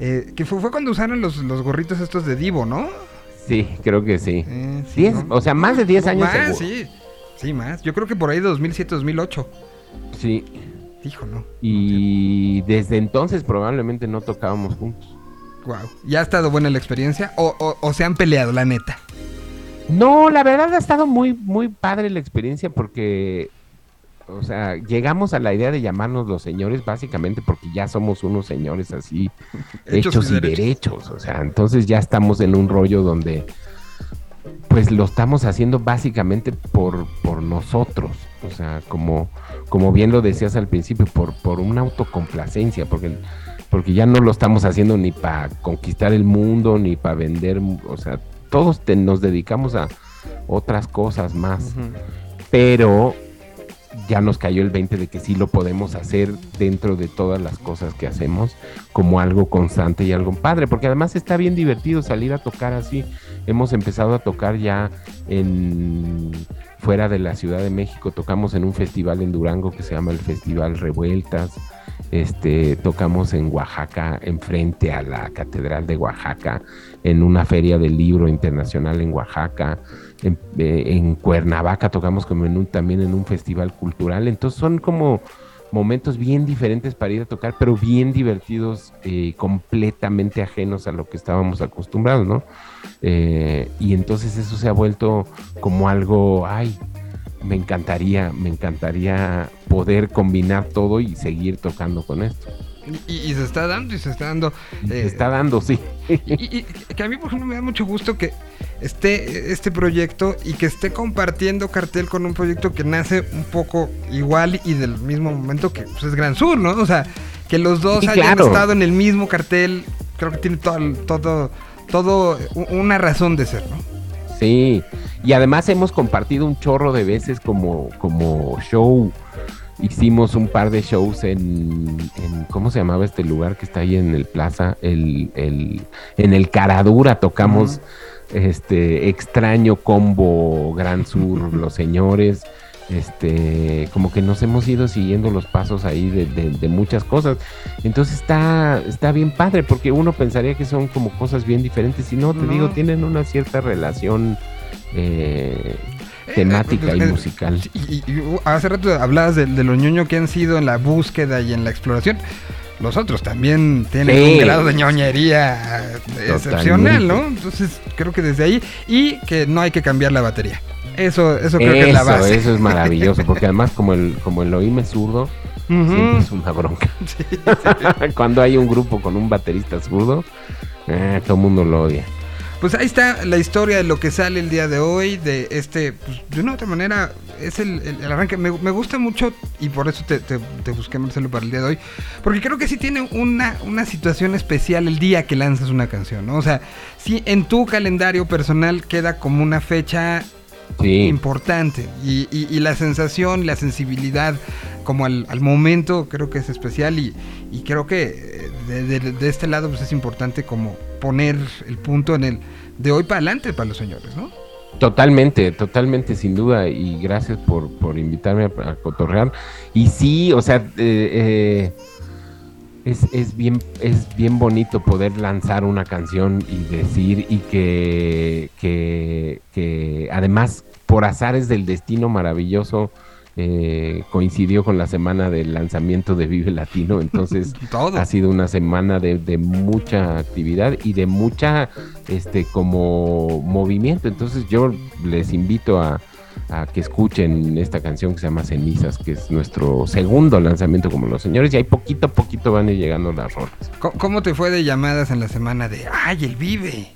eh, que fue, fue cuando usaron los, los gorritos estos de Divo, ¿no? Sí, creo que sí. Eh, sí, Diez- ¿no? o sea, más de 10 años Más, seguro. sí. Sí, más. Yo creo que por ahí 2007, 2008. Sí. Hijo, no. Y desde entonces probablemente no tocábamos juntos. Wow. ¿Ya ha estado buena la experiencia? O, o- o se han peleado, la neta? No, la verdad ha estado muy, muy padre la experiencia porque, o sea, llegamos a la idea de llamarnos los señores básicamente porque ya somos unos señores así, Hechos hechos, y y derechos. O sea, entonces ya estamos en un rollo donde, pues lo estamos haciendo básicamente por, por nosotros. O sea, como, como bien lo decías al principio, por, por una autocomplacencia, porque, porque ya no lo estamos haciendo ni para conquistar el mundo, ni para vender, o sea, todos te- nos dedicamos a otras cosas más, pero ya nos cayó el 20 de que sí lo podemos hacer dentro de todas las cosas que hacemos como algo constante y algo padre, porque además está bien divertido salir a tocar así. Hemos empezado a tocar ya en fuera de la Ciudad de México, tocamos en un festival en Durango que se llama el Festival Revueltas. Este, tocamos en Oaxaca, enfrente a la Catedral de Oaxaca, en una feria del libro internacional en Oaxaca, en, eh, en Cuernavaca tocamos como en un, también en un festival cultural. Entonces son como momentos bien diferentes para ir a tocar, pero bien divertidos, eh, completamente ajenos a lo que estábamos acostumbrados, ¿no? Eh, y entonces eso se ha vuelto como algo, ay, me encantaría, me encantaría poder combinar todo y seguir tocando con esto. Y, y se está dando y se está dando. Se eh, está dando, sí. Y, y que a mí, por ejemplo, me da mucho gusto que esté este proyecto y que esté compartiendo cartel con un proyecto que nace un poco igual y del mismo momento que pues, es Gran Sur, ¿no? O sea, que los dos Sí, hayan claro. estado en el mismo cartel, creo que tiene todo, todo, todo una razón de ser, ¿no? Sí, y además hemos compartido un chorro de veces como, como show. Hicimos un par de shows en, en- ¿cómo se llamaba este lugar que está ahí en el plaza? El, el- en el Caradura tocamos este extraño combo Gran Sur, los señores. Este, como que nos hemos ido siguiendo los pasos ahí de, de- de muchas cosas. Entonces está, está bien padre, porque uno pensaría que son como cosas bien diferentes. Y no, te No. digo, tienen una cierta relación eh, temática Eh, y eh, musical. Y, y- y, uh, hace rato hablabas de, de lo ñoño que han sido en la búsqueda y en la exploración. Los otros también tienen Sí. un grado de ñoñería eh, excepcional, ¿no? Entonces creo que desde ahí y que no hay que cambiar la batería. Eso, eso creo que es la base. eso es maravilloso, porque además como el, como el oíme zurdo, Ujú. siempre es una bronca. Cuando hay un grupo con un baterista zurdo, eh, todo el mundo lo odia. Pues ahí está la historia de lo que sale el día de hoy, de este, pues, de una u otra manera, es el, el- el arranque. Me, me gusta mucho y por eso te, te- te busqué, Marcelo, para el día de hoy, porque creo que sí tiene una, una situación especial el día que lanzas una canción, ¿no? O sea, sí en tu calendario personal queda como una fecha Sí, importante y, y- y la sensación la sensibilidad como al, al momento creo que es especial y, y creo que eh, de, de- de este lado pues es importante como poner el punto en el de hoy para adelante para los señores, ¿no? Totalmente, totalmente, sin duda. Y gracias por, por invitarme a, cotorrear. Y sí, o sea, eh, eh, es, es bien, es bien bonito poder lanzar una canción y decir, y que, que, que además, por azares del destino maravilloso, eh, coincidió con la semana del lanzamiento de Vive Latino. Entonces, ha sido una semana de, de mucha actividad y de mucha este como movimiento entonces yo les invito a, a que escuchen esta canción que se llama Cenizas que es nuestro segundo lanzamiento como los señores y ahí poquito a poquito van a ir llegando las rolas ¿Cómo te fue de llamadas en la semana de ay el vive?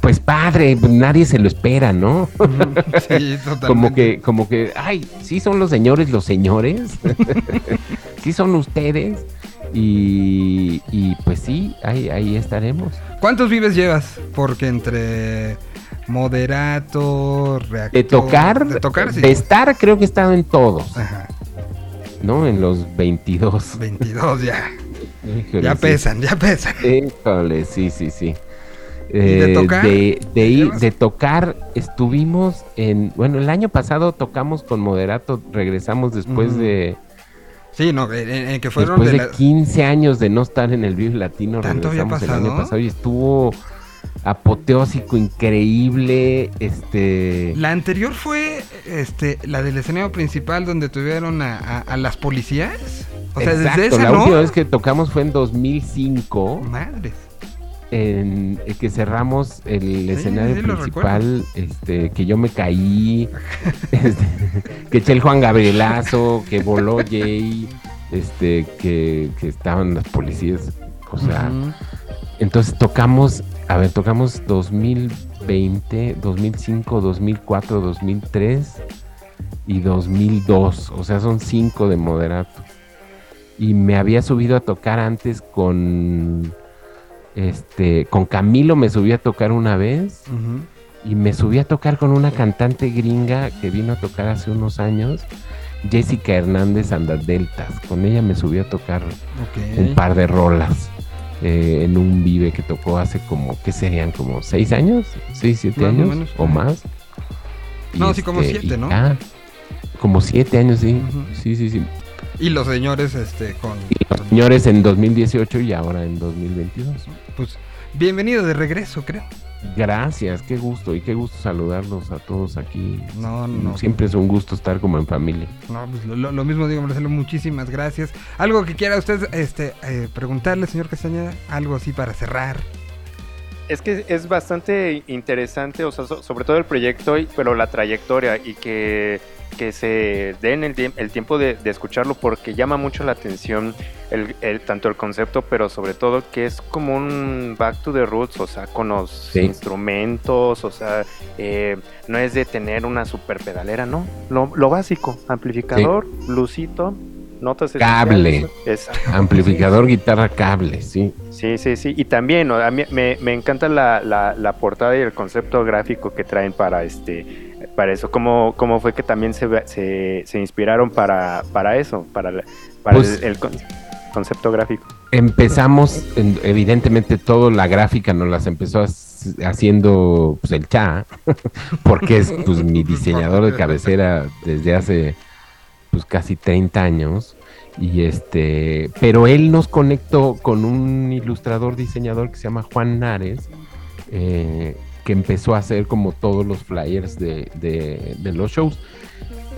Pues padre nadie se lo espera no Sí, totalmente. como que como que ay sí son los señores los señores sí son ustedes y, y pues sí ahí ahí estaremos ¿Cuántos vives llevas? Porque entre moderato, reactor, De tocar, de tocar sí. de estar, creo que he estado en todos, Ajá, ¿no? En los 22. 22 ya. Híjole, Ya sí. pesan, ya pesan. Híjole, sí, sí, sí. De Eh, tocar? De, de ir- ¿Llevas? de tocar, estuvimos en. Bueno, el año pasado tocamos con Moderato, regresamos después de. Sí, no, en, en que fueron Después de la... 15 años de no estar en el Vive Latino, ¿Tanto había regresamos el año pasado? y estuvo apoteósico, increíble. Este. La anterior fue este, la del escenario principal donde tuvieron a, a- a las policías. O sea, Exacto, desde esa la no. última vez que tocamos fue en 2005. Madres. En el que cerramos el escenario sí, principal, este, que yo me caí, este, que eché el Juan Gabrielazo, que voló Jay, este, que, que estaban las policías, o sea, entonces tocamos, a ver, tocamos 2020, 2005, 2004, 2003 y 2002, o sea, son cinco de moderato. Y me había subido a tocar antes con este con Camilo me subí a tocar una vez y me subí a tocar con una cantante gringa que vino a tocar hace unos años, Jessica Hernández Deltas. Con ella me subí a tocar un par de rolas eh, en un vive que tocó hace como, ¿qué serían? Como seis años, seis, siete Más o años menos, o más. Y No, sí, como este, siete, ¿no? como siete años, sí. Sí, sí, sí. Y los señores este, con... Y los señores en 2018 y ahora en 2022. Pues bienvenido de regreso, creo. Gracias, qué gusto y qué gusto saludarlos a todos aquí. No, no. Siempre es un gusto estar como en familia. No, pues lo, lo- mismo digo, Marcelo, muchísimas gracias. Algo que quiera usted este, eh, preguntarle, señor Castañeda, algo así para cerrar. Es que es bastante interesante, o sea, so- sobre todo el proyecto, pero la trayectoria y que que se den el, el tiempo de, de escucharlo porque llama mucho la atención el, el- tanto el concepto, pero sobre todo que es como un back to the roots, o sea, con los Sí. instrumentos, o sea, eh, no es de tener una super pedalera, no, lo, lo básico, amplificador, lucito, notas Cable. Amplificador, guitarra, cable, sí. Sí, sí, sí. Y también ¿no? a mí me, me encanta la, la, la portada y el concepto gráfico que traen para este para eso. ¿Cómo, cómo fue que también se, se, se inspiraron para, para eso? Para, para Pues- el, el con- concepto gráfico. Empezamos, en- evidentemente, todo la gráfica nos las empezó hac- haciendo pues, el Cha, porque es pues, mi diseñador de cabecera desde hace pues casi 30 años. Y este, pero él nos conectó con un ilustrador diseñador que se llama Juan Nares, eh, que empezó a hacer como todos los flyers de, de- de los shows.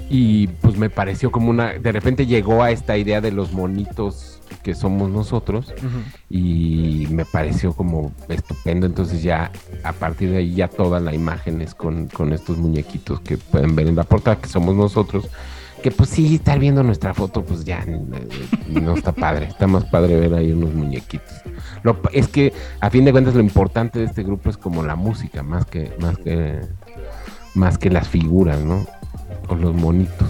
Y pues me pareció como una, de repente llegó a esta idea de los monitos que somos nosotros y me pareció como estupendo. Entonces ya a partir de ahí ya toda la imagen es con, con estos muñequitos que pueden ver en la portada que somos nosotros. Que pues sí, estar viendo nuestra foto pues ya no está padre. Está más padre ver ahí unos muñequitos. Lo, es que a fin de cuentas lo importante de este grupo es como la música, más que, más que, más que las figuras, ¿no? O los monitos.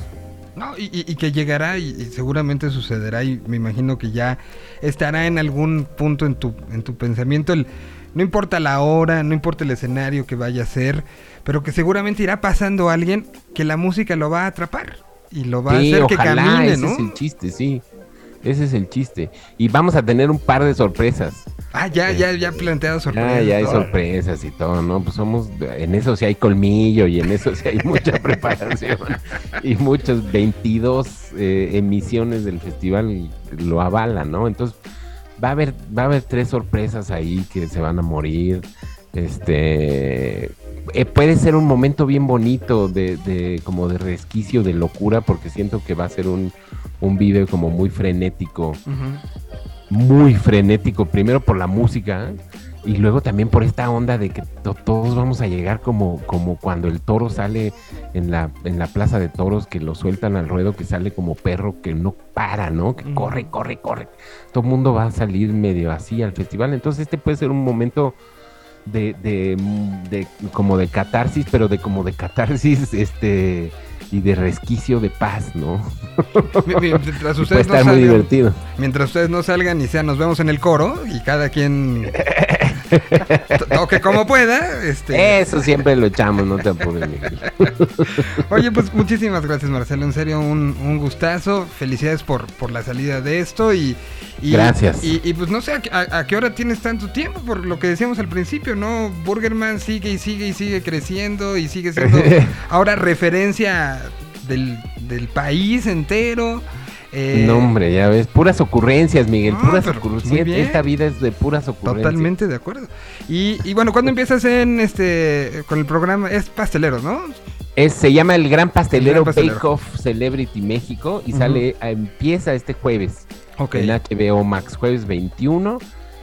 No, y que llegará y, y seguramente sucederá y me imagino que ya estará en algún punto en tu, en tu pensamiento el... No importa la hora, no importa el escenario que vaya a ser, pero que seguramente irá pasando alguien que la música lo va a atrapar y lo va Sí, a hacer que ojalá, camine, ese ¿no? es el chiste, sí. Ese es el chiste. Y vamos a tener un par de sorpresas. Ah, ya, ya, ya planteado sorpresas. Ya, ya hay sorpresas y todo, ¿no? Pues somos, en eso sí hay colmillo y en eso sí hay mucha preparación. y muchas 22 eh, emisiones del festival lo avalan, ¿no? Entonces va a haber, va a haber tres sorpresas ahí que se van a morir. Este eh, puede ser un momento bien bonito de, de como de resquicio de locura porque siento que va a ser un, un video como muy frenético muy frenético, primero por la música y luego también por esta onda de que to- todos vamos a llegar como, como cuando el toro sale en la, en la plaza de toros, que lo sueltan al ruedo, que sale como perro que no para, ¿no? Que corre, corre, corre. Todo el mundo va a salir medio así al festival, entonces este puede ser un momento de, de, de como de catarsis, pero de como de catarsis, este y de resquicio de paz, ¿no? Mi- mi- Mientras Puede ustedes, no estar muy salgan, divertido. mientras ustedes no salgan y sean, nos vemos en el coro y cada quien toque como pueda. Este, Eso siempre lo echamos, no te apures, Miguel. Oye, pues muchísimas gracias Marcelo, en serio un, un gustazo, felicidades por, por la salida de esto y... y- Gracias. Y, y, pues no sé a, qué- a- a qué hora tienes tanto tiempo, por lo que decíamos al principio, ¿no? Burgerman sigue y sigue y sigue creciendo y sigue siendo ahora referencia del, del país entero. Eh, No, hombre, ya ves, puras ocurrencias, Miguel, No, puras pero, ocurrencias. Esta vida es de puras ocurrencias. Totalmente de acuerdo. Y, y bueno, ¿cuándo empiezas en este con el programa? Es pasteleros, ¿no? Es, se llama El Gran Pastelero, El Gran Pastelero. Bake Off Celebrity México y sale, empieza este jueves Ok. en HBO Max, jueves 21.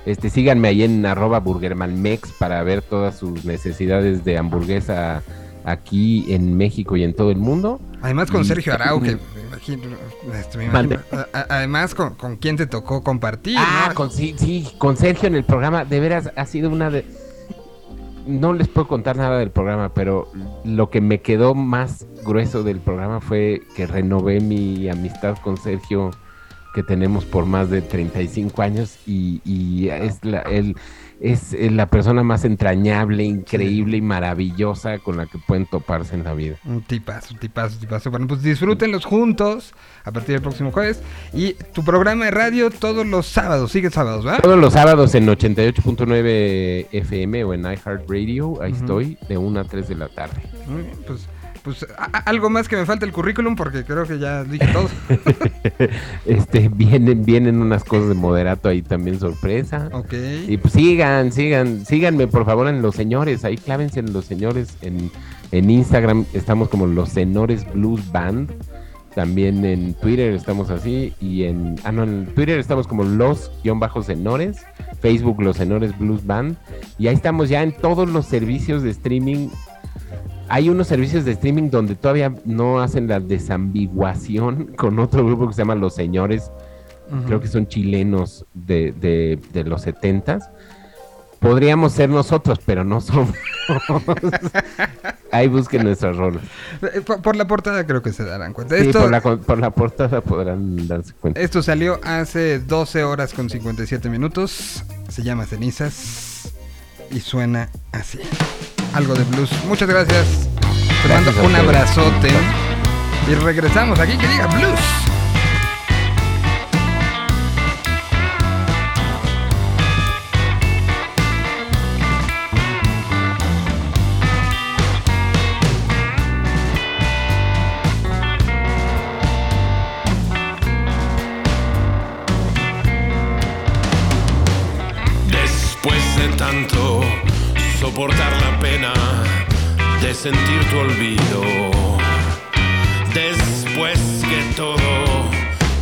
Este, síganme ahí en arroba burgermanmex para ver todas sus necesidades de hamburguesa aquí en México y en todo el mundo. Además con Y- Sergio Arau, que me imagino, este, además con, con quien te tocó compartir, Ah, ¿no? con, sí, sí, con Sergio en el programa, de veras ha sido una de... No les puedo contar nada del programa, pero lo que me quedó más grueso del programa fue que renové mi amistad con Sergio que tenemos por más de 35 años y, y es, la, él, es eh, la persona más entrañable, increíble y maravillosa con la que pueden toparse en la vida. Un tipazo, un tipazo, un tipazo. Bueno, pues disfrútenlos juntos a partir del próximo jueves. Y tu programa de radio todos los sábados, sigue sábados, ¿verdad? Todos los sábados en 88.9 FM o en iHeartRadio, ahí estoy, de 1 a 3 de la tarde. Muy bien, pues, pues algo más que me falta el currículum porque creo que ya dije todo. este, vienen, vienen unas cosas de moderato ahí también sorpresa. ok. Y pues sigan, sigan, síganme por favor en los señores, ahí clávense en los señores, en, en Instagram estamos como los señores blues band, también en Twitter estamos así, y en, ah no, en Twitter estamos como los guion bajos senores, Facebook los senores blues band, y ahí estamos ya en todos los servicios de streaming hay unos servicios de streaming donde todavía no hacen la desambiguación con otro grupo que se llama Los Señores, creo que son chilenos de, de, de los setentas. Podríamos ser nosotros, pero no somos. Ahí busquen nuestros roles. Eh, Por, por la portada creo que se darán cuenta. Sí, Esto, por, la, por la portada podrán darse cuenta. esto salió hace 12 horas con 57 minutos. Se llama Cenizas y suena así. Algo de blues. Muchas gracias. Te mando un abrazote. Y regresamos aquí que diga blues. Después de tanto soportar sentir tu olvido, después que todo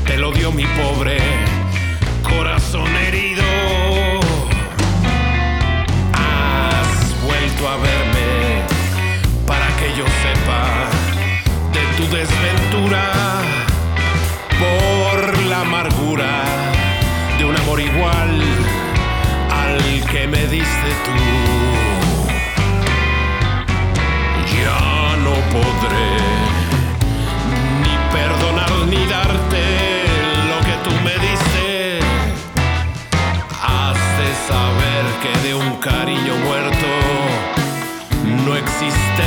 te lo dio mi pobre corazón herido, has vuelto a verme para que yo sepa de tu desventura por la amargura de un amor igual al que me diste tú. No podré ni perdonar ni darte lo que tú me diste. Has de saber que de un cariño muerto no existe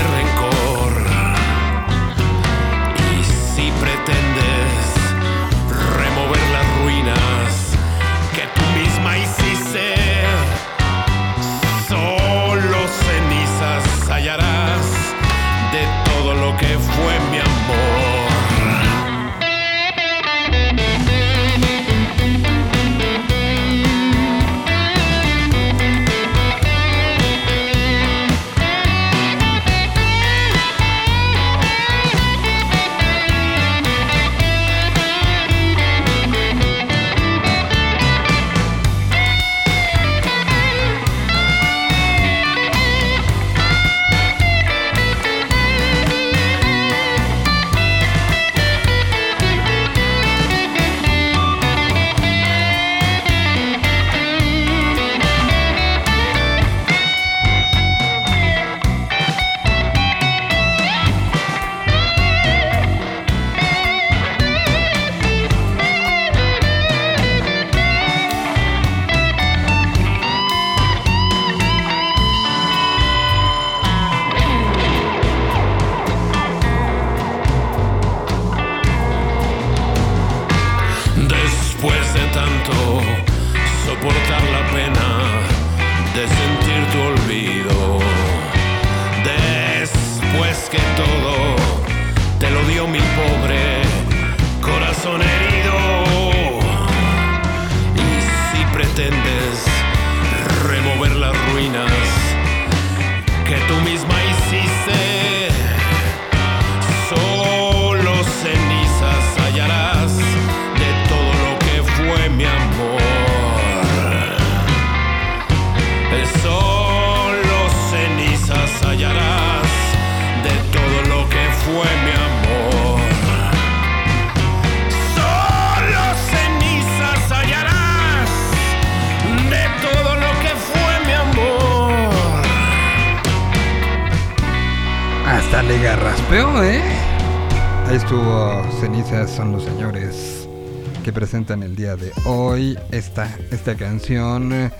el día de hoy esta, esta canción.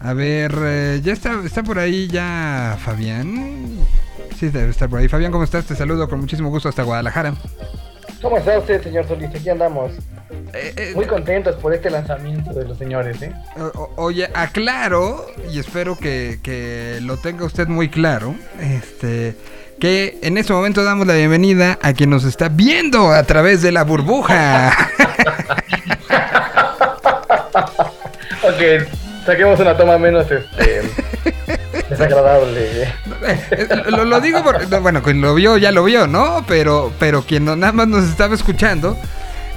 A ver, eh, ya está, está por ahí ya Fabián. Sí, debe estar por ahí. Fabián, ¿cómo estás? Te saludo con muchísimo gusto hasta Guadalajara. ¿Cómo está usted, señor Solís? Aquí andamos. Eh, eh, Muy contentos por este lanzamiento de los señores, ¿eh? O- Oye, aclaro, y espero que, que lo tenga usted muy claro, este, que en este momento damos la bienvenida a quien nos está viendo a través de la burbuja. Ok, saquemos una toma menos este, desagradable. ¿eh? Eh, lo, lo digo porque, no, bueno, quien lo vio ya lo vio, ¿no? Pero, pero quien no- nada más nos estaba escuchando,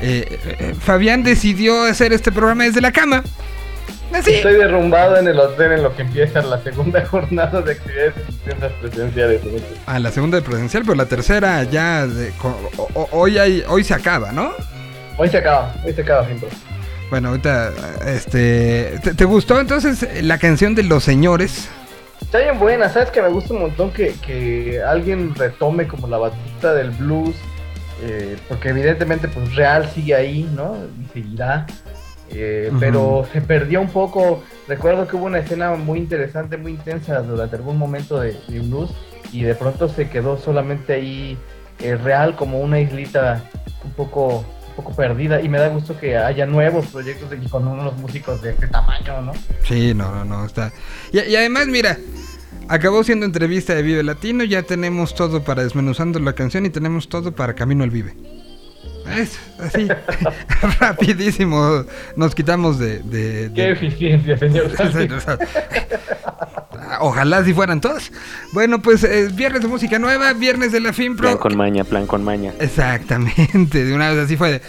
eh, eh, Fabián decidió hacer este programa desde la cama. Así. Estoy derrumbado en el hotel en lo que empieza la segunda jornada de actividades presenciales. A la segunda de presencial, pero la tercera ya de- o- o- hoy hay, hoy se acaba, ¿no? Hoy se acaba, hoy se acaba, siempre. Bueno, ahorita, este, ¿te, te gustó entonces la canción de los señores? Está bien buena, ¿sabes que me gusta un montón que, que alguien retome como la batuta del blues? eh, porque evidentemente pues Real sigue ahí, ¿no? Y seguirá. eh. Pero se perdió un poco. Recuerdo que hubo una escena muy interesante, muy intensa durante algún momento de, de blues y de pronto se quedó solamente ahí eh, Real como una islita un poco poco perdida y me da gusto que haya nuevos proyectos y con unos músicos de este tamaño, ¿no? Sí, no, no, no, está. Y, y además, mira, acabó siendo entrevista de Vive Latino, ya tenemos todo para desmenuzando la canción y tenemos todo para Camino al Vive. Es así, rapidísimo, nos quitamos de... de- de- Qué eficiencia, señor. Ojalá si fueran todos. Bueno, pues eh, viernes de música nueva, viernes de la FinPro. Plan con maña, plan con maña. Exactamente, de una vez así fue. de,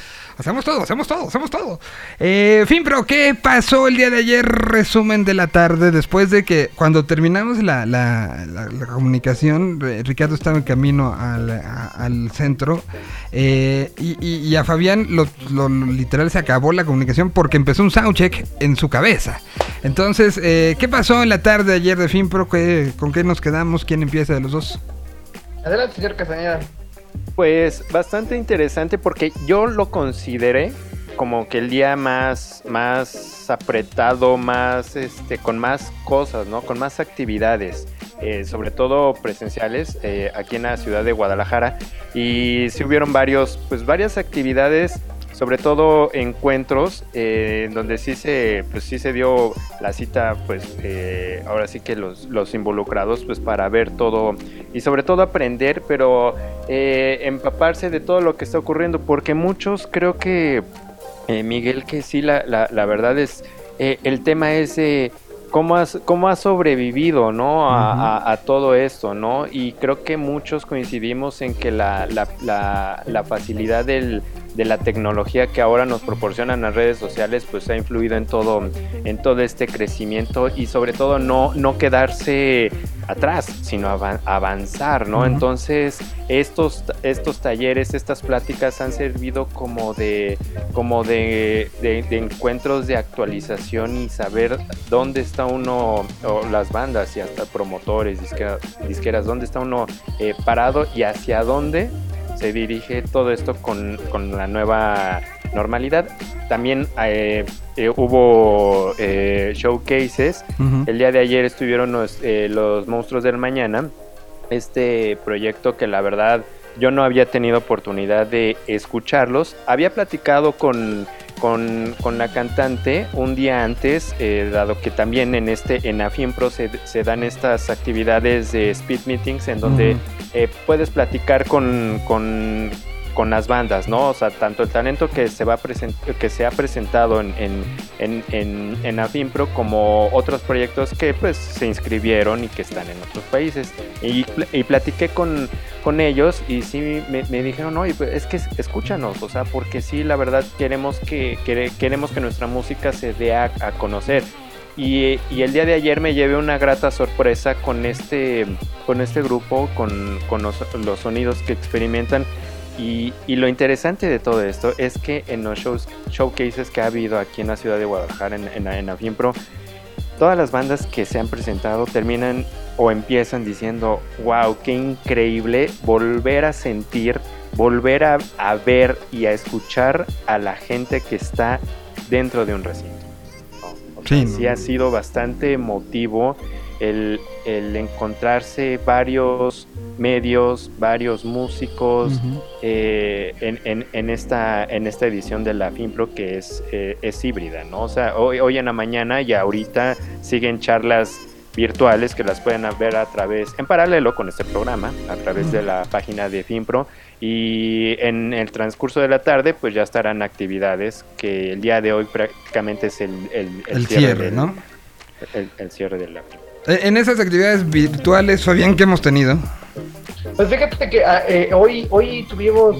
Hacemos todo, hacemos todo, hacemos todo. Eh, Finpro, ¿qué pasó el día de ayer? Resumen de la tarde, después de que cuando terminamos la, la- la- la comunicación, eh, Ricardo estaba en camino al, a- al centro eh, y, y- y a Fabián lo- lo- literal se acabó la comunicación porque empezó un soundcheck en su cabeza. Entonces, eh, ¿qué pasó en la tarde de ayer de Finpro? ¿Qué- ¿Con qué nos quedamos? ¿Quién empieza de los dos? Adelante, señor Castañeda. Pues bastante interesante porque yo lo consideré como que el día más, más apretado, más, este, con más cosas, ¿no? Con más actividades, eh, sobre todo presenciales, eh, aquí en la ciudad de Guadalajara. Y sí hubieron varios, pues varias actividades, sobre todo encuentros, eh, donde sí se, pues sí se dio la cita, pues eh, ahora sí que los, los involucrados, pues para ver todo y sobre todo aprender, pero eh, empaparse de todo lo que está ocurriendo, porque muchos creo que, eh, Miguel, que sí, la, la, la verdad es, eh, el tema es eh, cómo, has, cómo has sobrevivido, ¿no? A, a- a todo esto, ¿no? Y creo que muchos coincidimos en que la, la, la, la facilidad del, de la tecnología que ahora nos proporcionan las redes sociales, pues ha influido en todo, en todo este crecimiento y sobre todo no, no quedarse atrás, sino avan- avanzar, ¿no? Entonces, estos, estos talleres, estas pláticas han servido como de, como de, de- de encuentros de actualización y saber dónde está uno, o las bandas y hasta promotores, disqueras, disqueras dónde está uno eh, parado y hacia dónde se dirige todo esto con, con la nueva normalidad. También eh, eh, hubo eh, showcases. El día de ayer estuvieron los, eh, los Monstruos del Mañana. Este proyecto que la verdad yo no había tenido oportunidad de escucharlos. Había platicado con, con, con la cantante un día antes, eh, dado que también en este en Afiempro se, se dan estas actividades de speed meetings en donde eh, puedes platicar con, con, con las bandas, ¿no? O sea, tanto el talento que se va que se ha presentado en, en, en, en, en Afimpro como otros proyectos que pues se inscribieron y que están en otros países. Y, pl- y platiqué con, con ellos y sí me, me dijeron, oye, pues es que es- escúchanos, o sea, porque sí, la verdad queremos que, quere- queremos que nuestra música se dé a, a conocer. Y, y el día de ayer me llevé una grata sorpresa con este, con este grupo, con, con los, los sonidos que experimentan. Y, y lo interesante de todo esto es que en los shows, showcases que ha habido aquí en la ciudad de Guadalajara, en, en, en Afiempro, todas las bandas que se han presentado terminan o empiezan diciendo, wow, qué increíble volver a sentir, volver a, a ver y a escuchar a la gente que está dentro de un recinto. ¿no? O sea, Sí, sí ha sido bastante emotivo el, el encontrarse varios medios, varios músicos, eh, en, en- en esta, en esta edición de la FinPro que es, eh, es híbrida, ¿no? O sea, hoy, hoy en la mañana y ahorita siguen charlas virtuales que las pueden ver a través, en paralelo con este programa, a través de la página de FinPro y en el transcurso de la tarde pues ya estarán actividades que el día de hoy prácticamente es el, el, El cierre, del- ¿no? El, cierre de la En esas actividades virtuales, Fabián, que hemos tenido? Pues fíjate que ah, eh, hoy, hoy tuvimos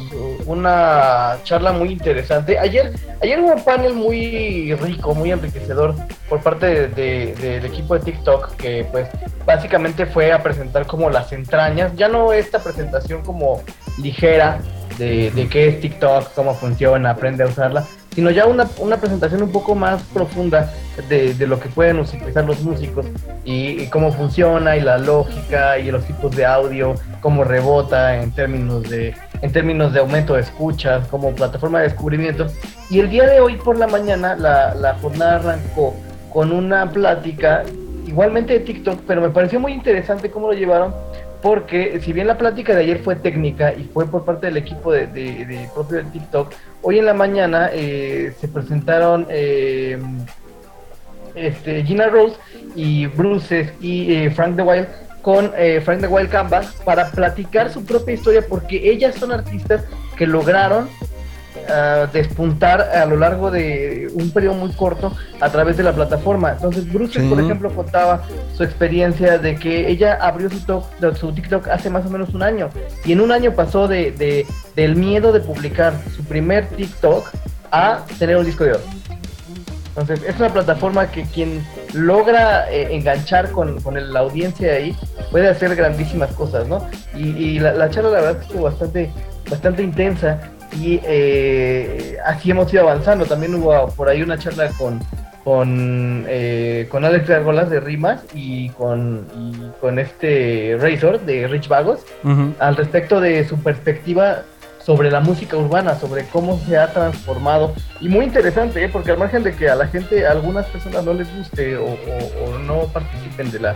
una charla muy interesante. Ayer, ayer hubo un panel muy rico, muy enriquecedor por parte de- de- del equipo de TikTok que pues básicamente fue a presentar como las entrañas, ya no esta presentación como ligera de, de qué es TikTok, cómo funciona, aprende a usarla, sino ya una, una presentación un poco más profunda de, de lo que pueden utilizar los músicos y, cómo funciona y la lógica y los tipos de audio, cómo rebota en términos de en términos de aumento de escuchas, como plataforma de descubrimiento. Y el día de hoy por la mañana la, la jornada arrancó con una plática igualmente de TikTok, pero me pareció muy interesante cómo lo llevaron, porque si bien la plática de ayer fue técnica y fue por parte del equipo de, de- de propio de TikTok, hoy en la mañana eh, se presentaron eh, este, Gina Rose y Bruce y eh, Frank the Wild con eh, Frank the Wild Canvas para platicar su propia historia porque ellas son artistas que lograron despuntar a lo largo de un periodo muy corto a través de la plataforma. Entonces Bruce, Sí. por ejemplo, contaba su experiencia de que ella abrió su, tok- su TikTok hace más o menos un año y en un año pasó de, de- del miedo de publicar su primer TikTok a tener un disco de oro. Entonces, es una plataforma que quien logra eh, enganchar con, con el- la audiencia ahí puede hacer grandísimas cosas, ¿no? Y, y la, la charla, la verdad, estuvo bastante, bastante intensa y eh, así hemos ido avanzando. También hubo por ahí una charla con, con, eh, con Alex Argolas de Rimas y con, y con este Razor de Rich Vagos al respecto de su perspectiva sobre la música urbana, sobre cómo se ha transformado. Y muy interesante, ¿eh? porque al margen de que a la gente, a algunas personas no les guste o, o- o no participen de la,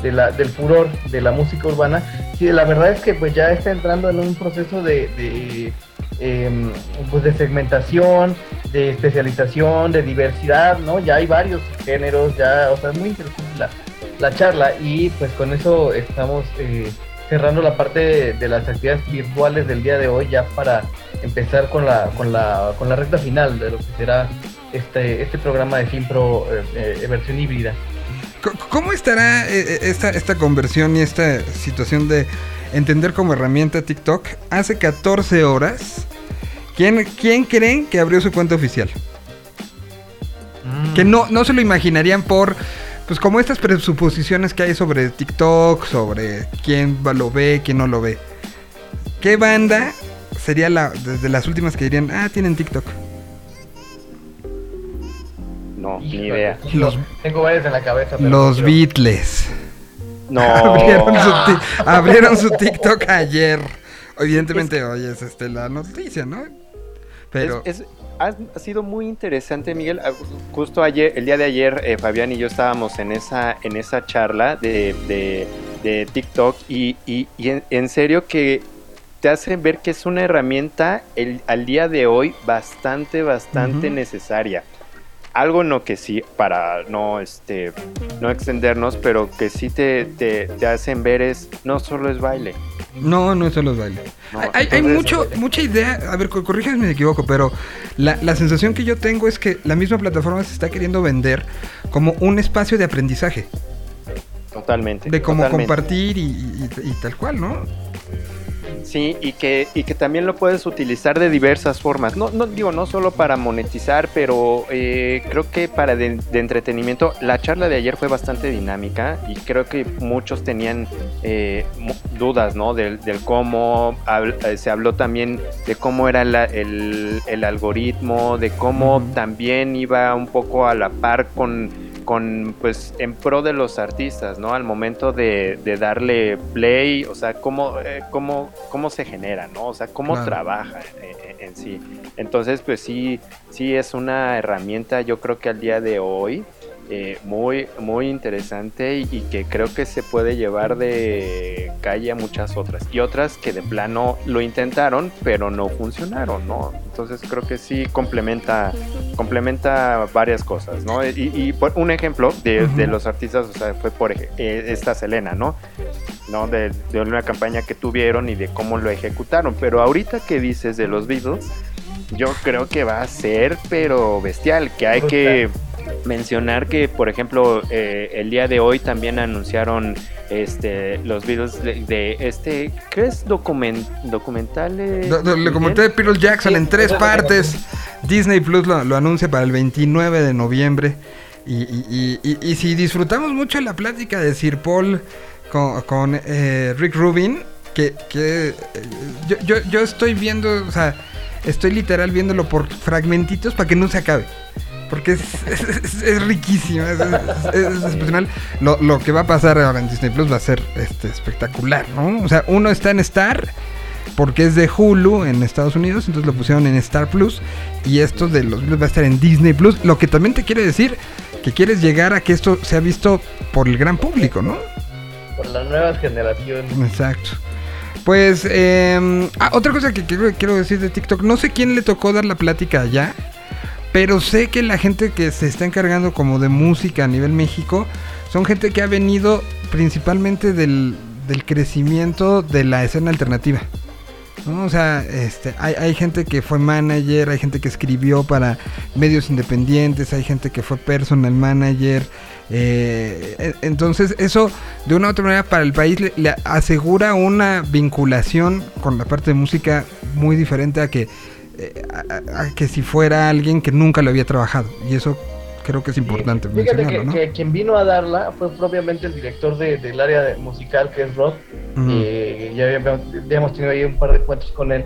de la, del furor de la música urbana, sí, la verdad es que pues ya está entrando en un proceso de, de, em, pues de segmentación, de especialización, de diversidad, ¿no? Ya hay varios géneros, ya, o sea, es muy interesante la, la charla y pues con eso estamos eh, cerrando la parte de, las actividades virtuales del día de hoy ya para empezar con la, con la, con la recta final de lo que será este, este programa de FinPro eh, eh, versión híbrida. ¿Cómo estará eh, esta, esta conversión y esta situación de entender como herramienta TikTok? Hace 14 horas, ¿quién, quién creen que abrió su cuenta oficial? Que no, no se lo imaginarían por, pues como estas presuposiciones que hay sobre TikTok, sobre quién lo ve, quién no lo ve. ¿Qué banda sería la, desde las últimas que dirían, ah, tienen TikTok? No, ni idea. tengo- Los- tengo varias en la cabeza. pero Los no Beatles. No. abrieron, su abrieron su TikTok ayer. Evidentemente hoy es este, la noticia, ¿no? Pero Es- es- ha, sido muy interesante, Miguel. Ah, Justo ayer, el día de ayer, eh, Fabián y yo estábamos en esa, en esa charla de, de- de TikTok y, y- y en, en serio que te hacen ver que es una herramienta el- al día de hoy bastante, bastante necesaria. Algo en lo que sí, para no, este, no extendernos, pero que sí te, te, te hacen ver es, no solo es baile. no, no es solo los bailes. ¿no? hay hay- mucho, mucha idea, a ver, co- corrígeme si me equivoco, pero la, la sensación que yo tengo es que la misma plataforma se está queriendo vender como un espacio de aprendizaje, Totalmente. de cómo totalmente. compartir y, y- y tal cual, ¿no? Sí, y que, y que también lo puedes utilizar de diversas formas. No, no digo, no solo para monetizar, pero eh, creo que para de, de entretenimiento. La charla de ayer fue bastante dinámica y creo que muchos tenían eh, dudas, ¿no? Del, del cómo habl- eh, se habló también de cómo era la- el, el algoritmo, de cómo también iba un poco a la par con con pues en pro de los artistas, ¿no? Al momento de, de darle play, o sea, cómo, eh, cómo, cómo se genera, ¿no? O sea, cómo Claro. trabaja en, en- en sí. Entonces, pues sí, sí es una herramienta, yo creo que al día de hoy, eh, muy, muy interesante y, y que creo que se puede llevar de calle a muchas otras. Y otras que de plano lo intentaron, pero no funcionaron, ¿no? Entonces creo que sí complementa complementa varias cosas, ¿no? Y, y por un ejemplo de, de los artistas, o sea, fue por eh, esta Selena, ¿no? ¿no? De, de una campaña que tuvieron y de cómo lo ejecutaron. Pero ahorita que dices de los Beatles, yo creo que va a ser, pero bestial, que hay que mencionar que, por ejemplo, eh, el día de hoy también anunciaron este los videos de, de este, ¿qué es document, documental? eh, Do- do- Le Miguel? comenté de Pearl Jackson Sí, en tres partes. Disney Plus lo, lo anuncia para el 29 de noviembre. Y, y- y- si disfrutamos mucho la plática de Sir Paul con, con, eh, Rick Rubin, que, que, eh, yo, yo, yo estoy viendo, o sea, estoy literal viéndolo por fragmentitos para que no se acabe. Porque es, es- es- excepcional. Lo, lo que va a pasar ahora en Disney Plus va a ser este, espectacular, ¿no? O sea, uno está en Star, porque es de Hulu en Estados Unidos, entonces lo pusieron en Star Plus. Y esto de los va a estar en Disney Plus. Lo que también te quiere decir que quieres llegar a que esto sea visto por el gran público, ¿no? Por las nuevas generaciones. Exacto. Pues, eh, ah, otra cosa que quiero, quiero decir de TikTok, no sé quién le tocó dar la plática allá, pero sé que la gente que se está encargando como de música a nivel México son gente que ha venido principalmente del, del crecimiento de la escena alternativa. O sea, este, hay, hay gente que fue manager, hay gente que escribió para medios independientes, hay gente que fue personal manager. eh, entonces eso de una u otra manera para el país le asegura una vinculación con la parte de música muy diferente a que, eh, a, que si fuera alguien que nunca lo había trabajado. Y eso creo que es importante Fíjate mencionarlo, que, ¿no? que quien vino a darla fue propiamente el director de- del área de- musical, que es Rod. Ujú. Eh, ya habíamos, ya hemos tenido ahí un par de encuentros con él.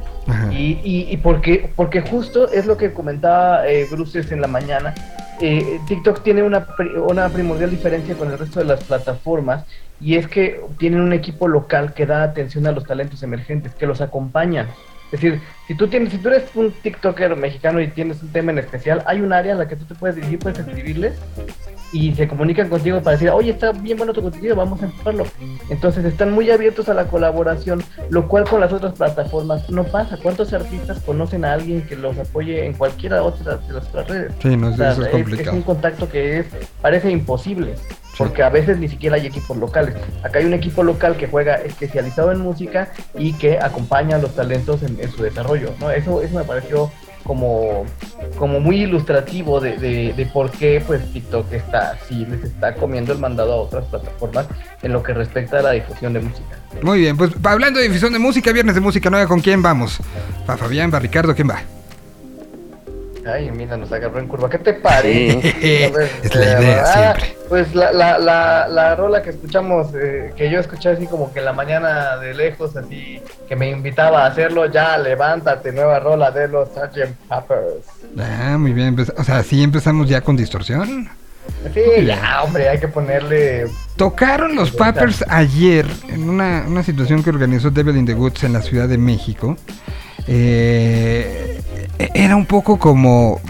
Y, y, y porque, porque justo es lo que comentaba eh, Bruces en la mañana. eh, TikTok tiene una, una primordial diferencia con el resto de las plataformas y es que tienen un equipo local que da atención a los talentos emergentes, que los acompañan. Es decir, si tú tienes, si tú eres un TikToker mexicano y tienes un tema en especial, hay un área en la que tú te puedes dirigir, puedes escribirles y se comunican contigo para decir, oye, está bien bueno tu contenido, vamos a empujarlo. Entonces están muy abiertos a la colaboración, lo cual con las otras plataformas no pasa. ¿Cuántos artistas conocen a alguien que los apoye en cualquiera otra de las otras redes? Sí, no, O sea, eso es es, complicado. es un contacto que es parece imposible, porque a veces ni siquiera hay equipos locales. Acá hay un equipo local que juega especializado en música y que acompaña a los talentos en, su desarrollo. ¿no? Eso, eso me pareció como, como muy ilustrativo de, de, de por qué pues TikTok está así, les está comiendo el mandado a otras plataformas en lo que respecta a la difusión de música. Muy bien, pues hablando de difusión de música, viernes de música nueva, ¿con quién vamos? ¿Para Fabián, para Ricardo, quién va? Ay, mira, nos agarró en curva. ¿Qué te parece? Es la idea ah, siempre. Pues la, la, la, la rola que escuchamos, eh, que yo escuché así como que en la mañana de lejos, así que me invitaba a hacerlo, ya levántate, nueva rola de los Sgt. Peppers. Ah, muy bien. pues, o sea, sí empezamos ya con distorsión. Sí, ya, hombre, hay que ponerle. Tocaron los. Pappers ayer en una, una situación que organizó Devil in the Woods en la Ciudad de México. Eh, era un poco como...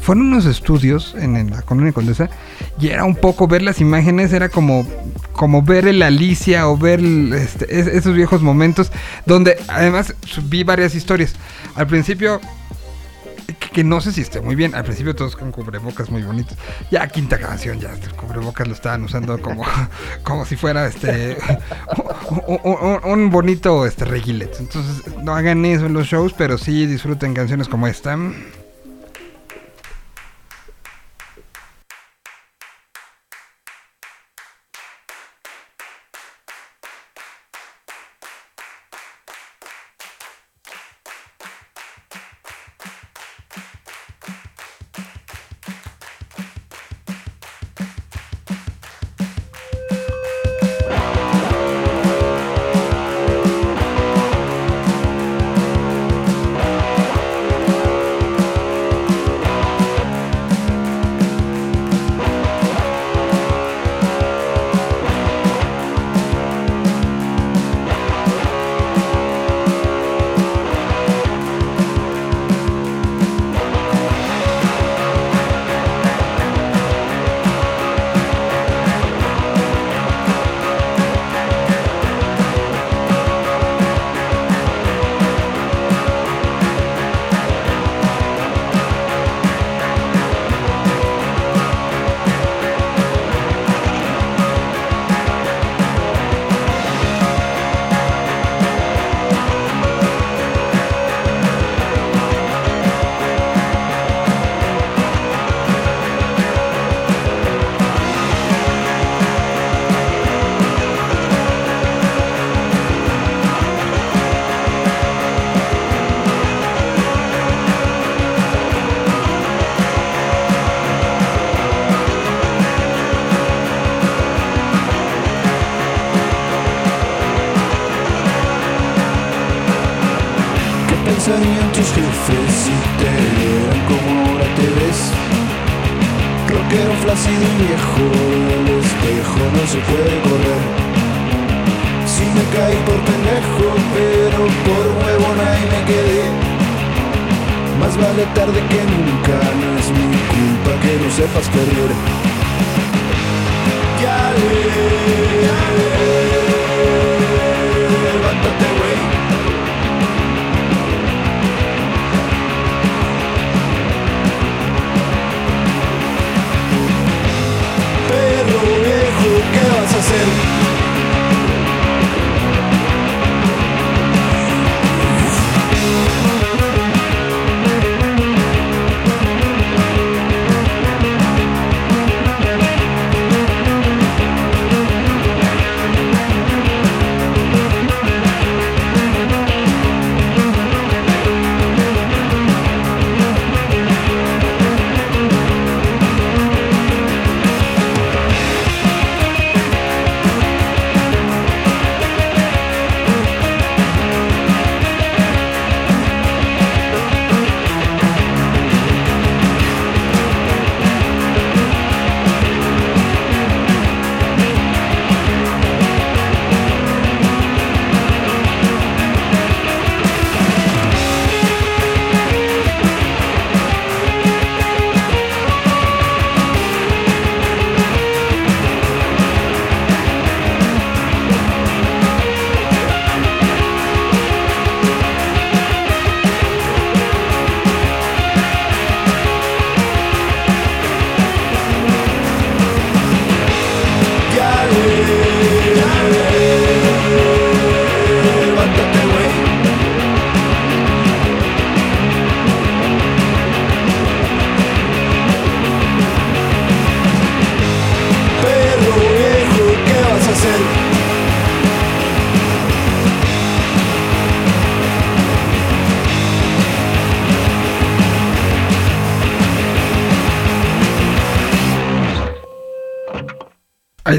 Fueron unos estudios en, la colonia Condesa y era un poco ver las imágenes, era como, como ver el Alicia o ver este, es- esos viejos momentos donde además vi varias historias. Al principio que, no sé si esté muy bien. Al principio todos con cubrebocas muy bonitos. Ya quinta canción, ya el cubrebocas lo estaban usando como, como si fuera este un, un- un bonito este reguilet. Entonces no hagan eso en los shows, pero sí disfruten canciones como esta.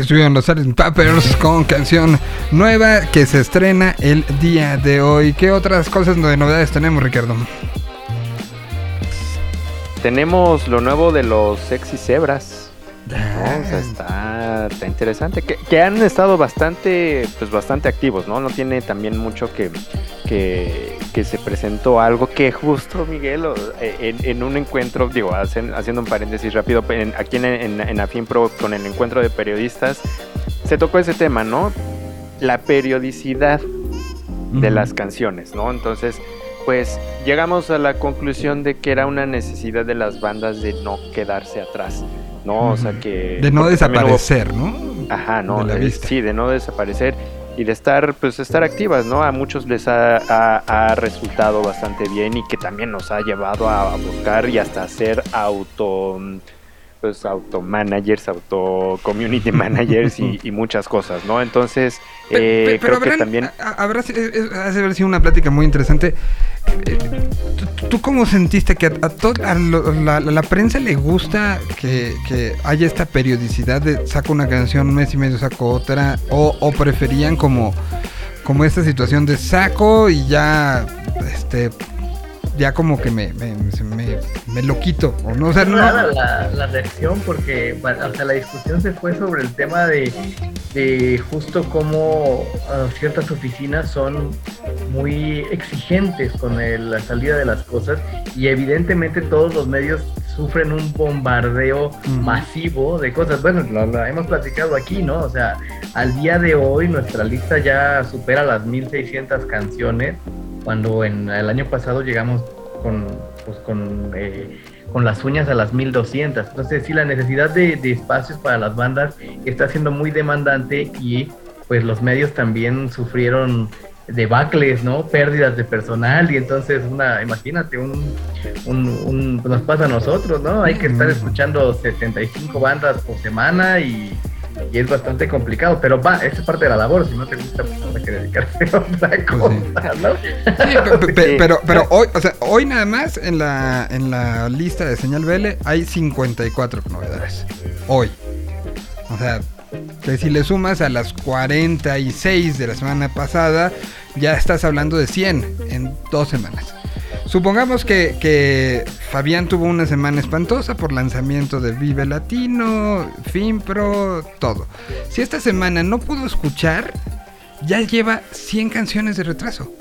Estuvieron los Sgt. Peppers con canción nueva que se estrena el día de hoy. ¿Qué otras cosas de novedades tenemos, Ricardo? Tenemos lo nuevo de los sexy cebras. ¿no? O sea, está, está interesante. Que, que han estado bastante, pues bastante activos, ¿no? No tiene también mucho que, que, que se presentó algo que justo Miguel o- en, en un encuentro, digo, hacen- haciendo un paréntesis rápido, en- aquí en, en, en Afinpro con el encuentro de periodistas, se tocó ese tema, ¿no? La periodicidad de las canciones, ¿no? Entonces, pues llegamos a la conclusión de que era una necesidad de las bandas de no quedarse atrás, ¿no? O sea que... De no hubo- desaparecer, ¿no? Ajá, ¿no? de la Eh, vista. Sí, de no desaparecer y de estar, pues, estar activas, ¿no? A muchos les ha, ha- ha resultado bastante bien y que también nos ha llevado a, buscar y hasta hacer auto, pues, auto managers, auto community managers y, y muchas cosas, ¿no? Entonces, eh, creo que también... habrá haber sido una plática muy interesante. Eh, ¿tú- ¿Tú cómo sentiste que a, a to- a lo- la, la prensa le gusta que, que haya esta periodicidad de saco una canción, un mes y medio saco otra? ¿O, o preferían como, como esta situación de saco y ya, este, ya como que me, me, se me, me lo quito? ¿o no? O sea, no- la, la reacción porque o sea, la discusión se fue sobre el tema de, de justo cómo ah, ciertas oficinas son muy exigentes con el- la salida de las cosas y evidentemente todos los medios sufren un bombardeo masivo de cosas. Bueno, lo, lo hemos platicado aquí, ¿no? O sea, al día de hoy nuestra lista ya supera las 1600 canciones, cuando en el año pasado llegamos con, pues, con, eh, con las uñas a las 1200. Entonces, sí, la necesidad de, de espacios para las bandas está siendo muy demandante y pues los medios también sufrieron debacles, ¿no? Pérdidas de personal y entonces una, imagínate, un, un, un- nos pasa a nosotros, ¿no? Hay que estar Mm. escuchando 75 bandas por semana y, y es bastante complicado, pero va, esa es parte de la labor, si no te gusta, pues habrá que dedicarse a otra Pues sí. cosa, ¿no? Sí, pe- pe- Sí. pero, pero hoy, o sea, hoy nada más en la, en la lista de señal BL hay 54 novedades. Hoy. O sea, que si le sumas a las 46 de la semana pasada, ya estás hablando de 100 en dos semanas. Supongamos que, que Fabián tuvo una semana espantosa por lanzamiento de Vive Latino, Finpro, todo. Si esta semana no pudo escuchar, ya lleva 100 canciones de retraso.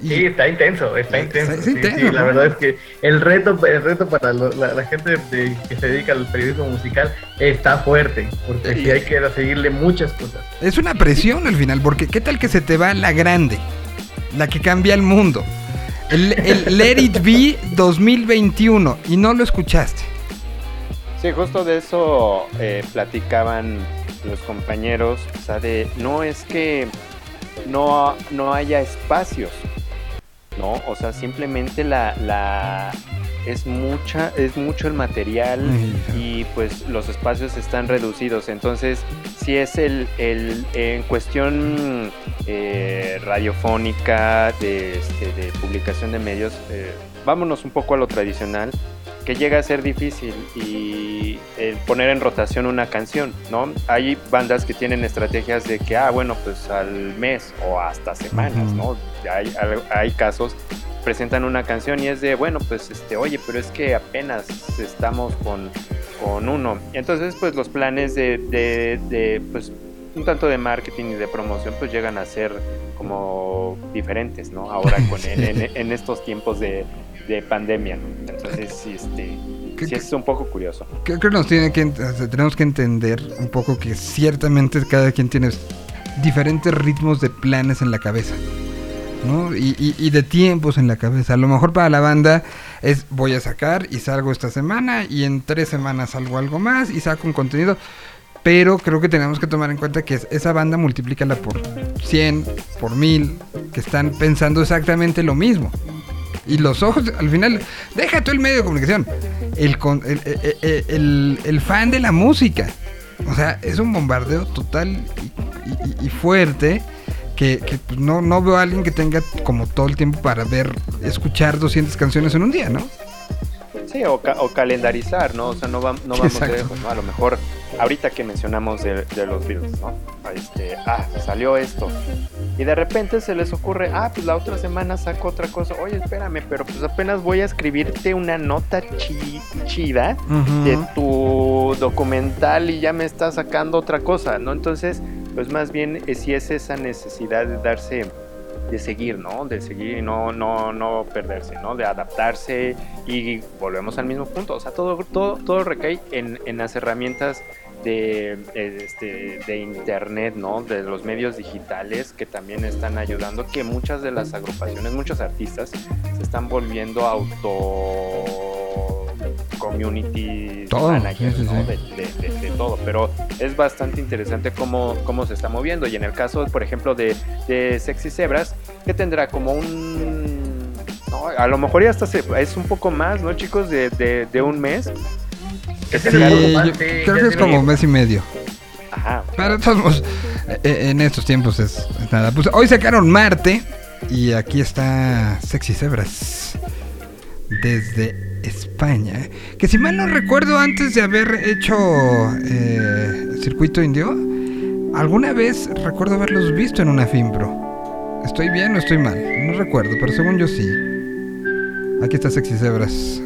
Y- Sí, está intenso, está intenso. está sí, intenso, sí, la verdad es que el reto, el reto para lo- la, la gente de- que se dedica al periodismo musical está fuerte, porque sí hay que seguirle muchas cosas. Es una presión al final, porque ¿qué tal que se te va la grande? La que cambia el mundo. El, Let It Be 2021 y no lo escuchaste. Sí, justo de eso eh, platicaban los compañeros, o sea, de no es que no, no haya espacios, ¿no? O sea, simplemente la es mucha, es mucho el material y pues los espacios están reducidos. Entonces, si es el, el en cuestión eh, radiofónica, de, este, de publicación de medios, eh, vámonos un poco a lo tradicional, que llega a ser difícil y poner en rotación una canción, ¿no? Hay bandas que tienen estrategias de que, ah, bueno, pues al mes o hasta semanas. ¿no? Hay, hay casos presentan una canción y es de, bueno, pues este, oye, pero es que apenas estamos con, con uno. Entonces, pues los planes de, de, de, pues, un tanto de marketing y de promoción, pues llegan a ser como diferentes, ¿no? Ahora con en, en- en estos tiempos de, de pandemia, ¿no? Entonces, sí, este, ¿Qué- sí es un poco curioso. Creo que nos tiene que, tenemos que entender un poco que ciertamente cada quien tiene diferentes ritmos de planes en la cabeza. Y, de tiempos en la cabeza. A lo mejor para la banda es voy a sacar y salgo esta semana y en tres semanas salgo algo más y saco un contenido. Pero creo que tenemos que tomar en cuenta que es- esa banda multiplícala por 100, por 1000, que están pensando exactamente lo mismo. Y los ojos, al final, deja tú el medio de comunicación. El, el, el- el- el- el fan de la música. O sea, es un bombardeo total y fuerte que, que, pues, no, no veo a alguien que tenga como todo el tiempo para ver, escuchar 200 canciones en un día, ¿no? Sí, o, ca- o calendarizar, ¿no? O sea, no, va- no vamos Exacto. lejos, ¿no? A lo mejor, ahorita que mencionamos de, de los Beatles, ¿no? Este, ah, salió esto. Y de repente se les ocurre, ah, pues la otra semana saco otra cosa. Oye, espérame, pero pues apenas voy a escribirte una nota chi- chida de tu documental y ya me está sacando otra cosa, ¿no? Entonces, pues más bien eh, si es esa necesidad de darse, de seguir, ¿no? De seguir y no, no, no perderse, ¿no? De adaptarse y volvemos al mismo punto. O sea, todo, todo, todo recae en, en las herramientas de, este, de internet, ¿no? De los medios digitales que también están ayudando que muchas de las agrupaciones, muchos artistas se están volviendo auto community Todo, managers, sí, sí, ¿no? sí. De, de- de- de todo, pero es bastante interesante cómo, cómo se está moviendo y en el caso, por ejemplo, de, de Sexy Zebras, que tendrá como un... no, a lo mejor ya hasta se- es un poco más, ¿no, chicos? De, un mes. Que Sí, yo creo que es como un mes y medio. Ajá. Pero todos eh, eh, en estos tiempos es, es nada. Pues hoy sacaron Marte y aquí está Sexy Zebras desde España. Que si mal no recuerdo, antes de haber hecho eh, Circuito Indio, alguna vez recuerdo haberlos visto en una Fimpro. ¿Estoy bien o estoy mal? No recuerdo, pero según yo sí. Aquí está Sexy Zebras.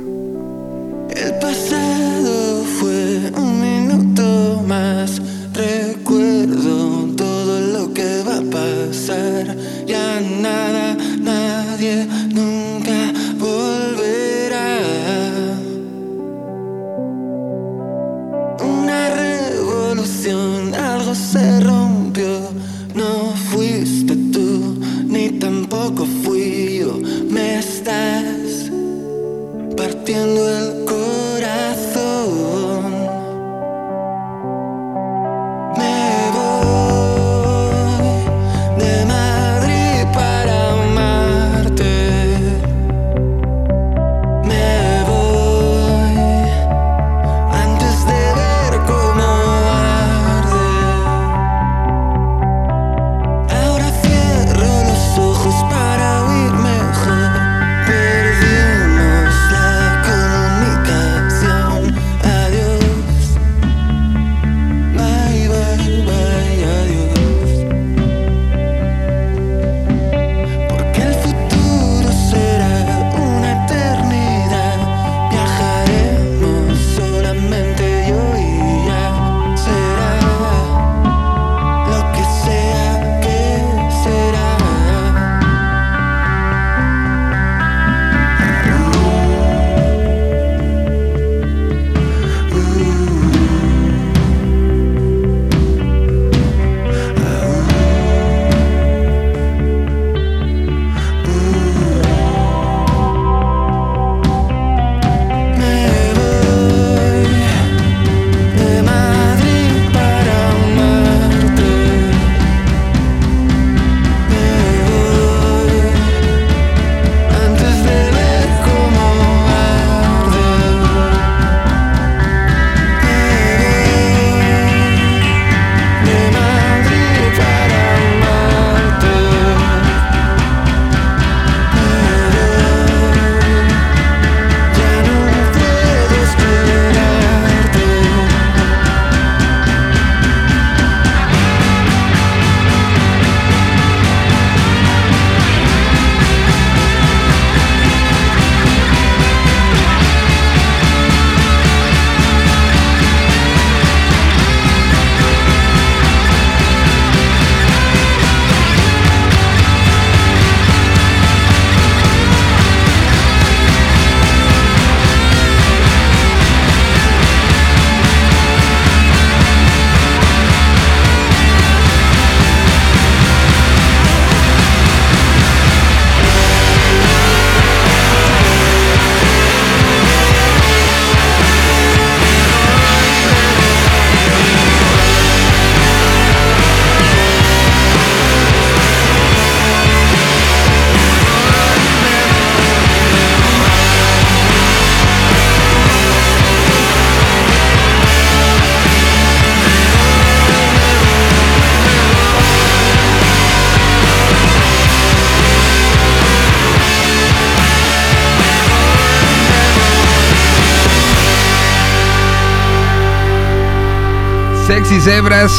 Sexy Zebras.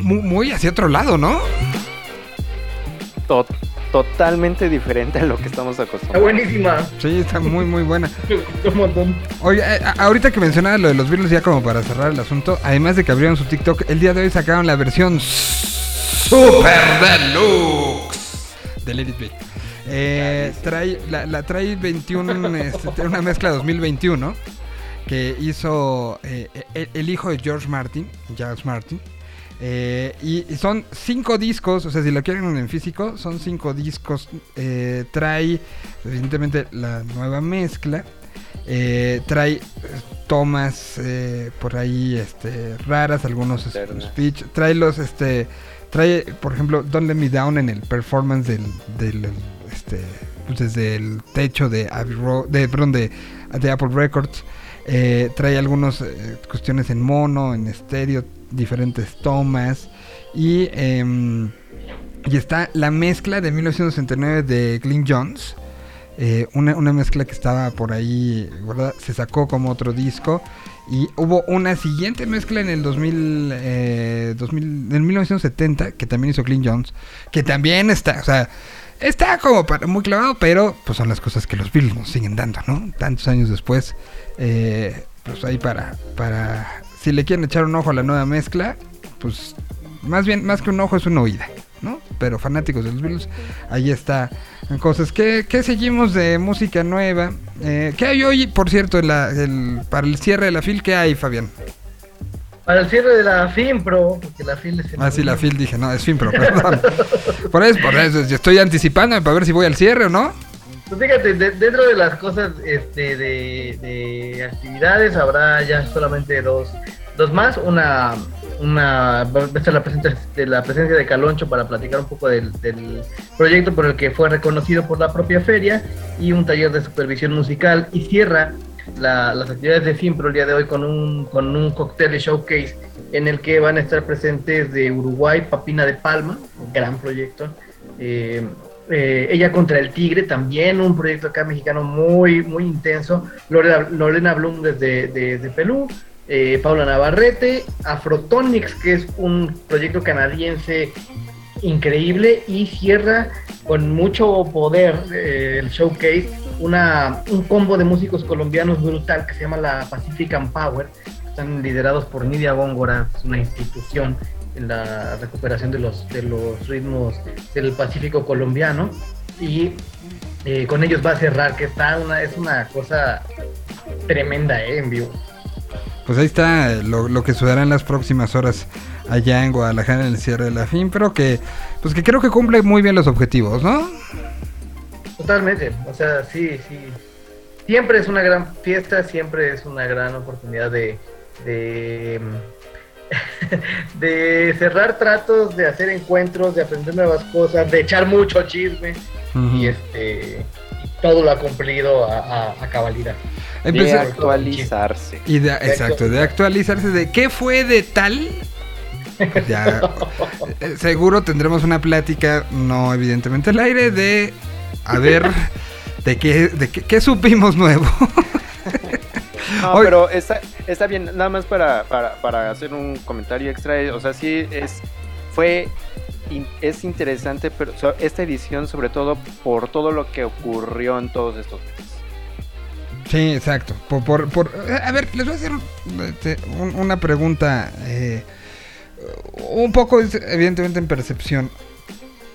Mu- Muy, hacia otro lado, ¿no? To- totalmente diferente a lo que estamos Está acostumbrados. buenísima. Sí, está muy, muy buena. Me gustó un montón. Oye, a- ahorita que mencionaba lo de los Beatles, ya como para cerrar el asunto, además de que abrieron su TikTok, el día de hoy sacaron la versión Super Deluxe de Let It Be. Eh, trae, la, la trae 21, este, una mezcla 2021 que hizo eh, el, el hijo de George Martin, Charles Martin. Eh, y, son cinco discos, o sea, si lo quieren en físico, son cinco discos. Eh, trae, evidentemente, la nueva mezcla. Trae tomas por ahí este, raras, algunos speech. Trae los, este, trae, por ejemplo, Don't Let Me Down en el performance del, del este, pues, desde el techo de Abbey Road, de, perdón, de, de Apple Records. Eh, trae algunas cuestiones en mono, en estéreo, diferentes tomas. Y, em, y está la mezcla de 1969 de Glyn Jones. eh, una, una mezcla que estaba por ahí. Se sacó como otro disco. Y hubo una siguiente mezcla en el 2000, eh, 2000 en 1970, que también hizo Glyn Jones, que también está, o sea, está como para- muy clavado, pero pues son las cosas que los Beatles nos siguen dando, ¿no? Tantos años después, eh, pues ahí para, para, si le quieren echar un ojo a la nueva mezcla, pues más bien, más que un ojo es una oída, ¿no? Pero fanáticos de los Beatles, ahí está cosas. ¿Qué, qué seguimos de música nueva? Eh, ¿Qué hay hoy, por cierto, en la- el- para el cierre de la FIL? ¿Qué hay, Fabián? Para el cierre de la FIMPRO, porque la FIL es el Ah, sí, la FIL dije, no, es FIL, pero perdón. Por eso, por eso, yo estoy anticipándome para ver si voy al cierre o no. Pues fíjate, de- dentro de las cosas este, de, de actividades habrá ya solamente dos, dos más. Una, una la presencia, de la presencia de Caloncho para platicar un poco del, del proyecto por el que fue reconocido por la propia feria y un taller de supervisión musical y cierra la- las actividades de FIMPRO el día de hoy con un, con un cóctel showcase en el que van a estar presentes de Uruguay, Papina de Palma, gran proyecto. eh, eh, Ella contra el Tigre, también un proyecto acá mexicano muy, muy intenso. Lorena, Lorena Blum desde de, de Perú, eh, Paula Navarrete, Afrotonics, que es un proyecto canadiense increíble y cierra con mucho poder eh, el showcase una, un combo de músicos colombianos brutal que se llama la Pacifican Power. Están liderados por Nidia Góngora, es una institución en la recuperación de los, de los ritmos del Pacífico colombiano. Y eh, con ellos va a cerrar, que está una, es una cosa tremenda eh, en vivo. Pues ahí está lo, lo que sucederá en las próximas horas allá en Guadalajara en el cierre de la FIM, pero que, pues que creo que cumple muy bien los objetivos, ¿no? Totalmente, o sea, sí, sí. Siempre es una gran fiesta, siempre es una gran oportunidad de, de, de cerrar tratos, de hacer encuentros, de aprender nuevas cosas, de echar mucho chisme y este todo lo ha cumplido a, a- a cabalidad. De actualizarse. y de, exacto, de actualizarse de qué fue de tal. Ya, eh, seguro tendremos una plática, no evidentemente al aire, de a ver de qué, de qué, qué supimos nuevo. No, pero está, está bien, nada más para, para, para hacer un comentario extra, eh, o sea, sí es, fue, in- es interesante, pero o sea, esta edición sobre todo por todo lo que ocurrió en todos estos meses. Sí, exacto. Por, por, por- a ver, les voy a hacer un- este, un- una pregunta. eh, un poco, evidentemente, en percepción.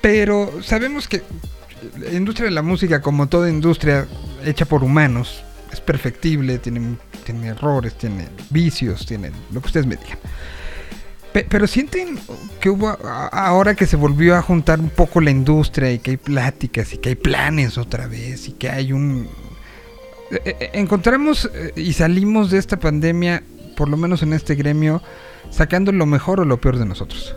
Pero sabemos que la industria de la música, como toda industria hecha por humanos, es perfectible, tiene, tiene errores, tiene vicios, tiene lo que ustedes me digan. Pe- Pero sienten que hubo a- ahora que se volvió a juntar un poco la industria y que hay pláticas y que hay planes otra vez y que hay un... Eh, eh, encontramos eh, y salimos de esta pandemia, por lo menos en este gremio, sacando lo mejor o lo peor de nosotros.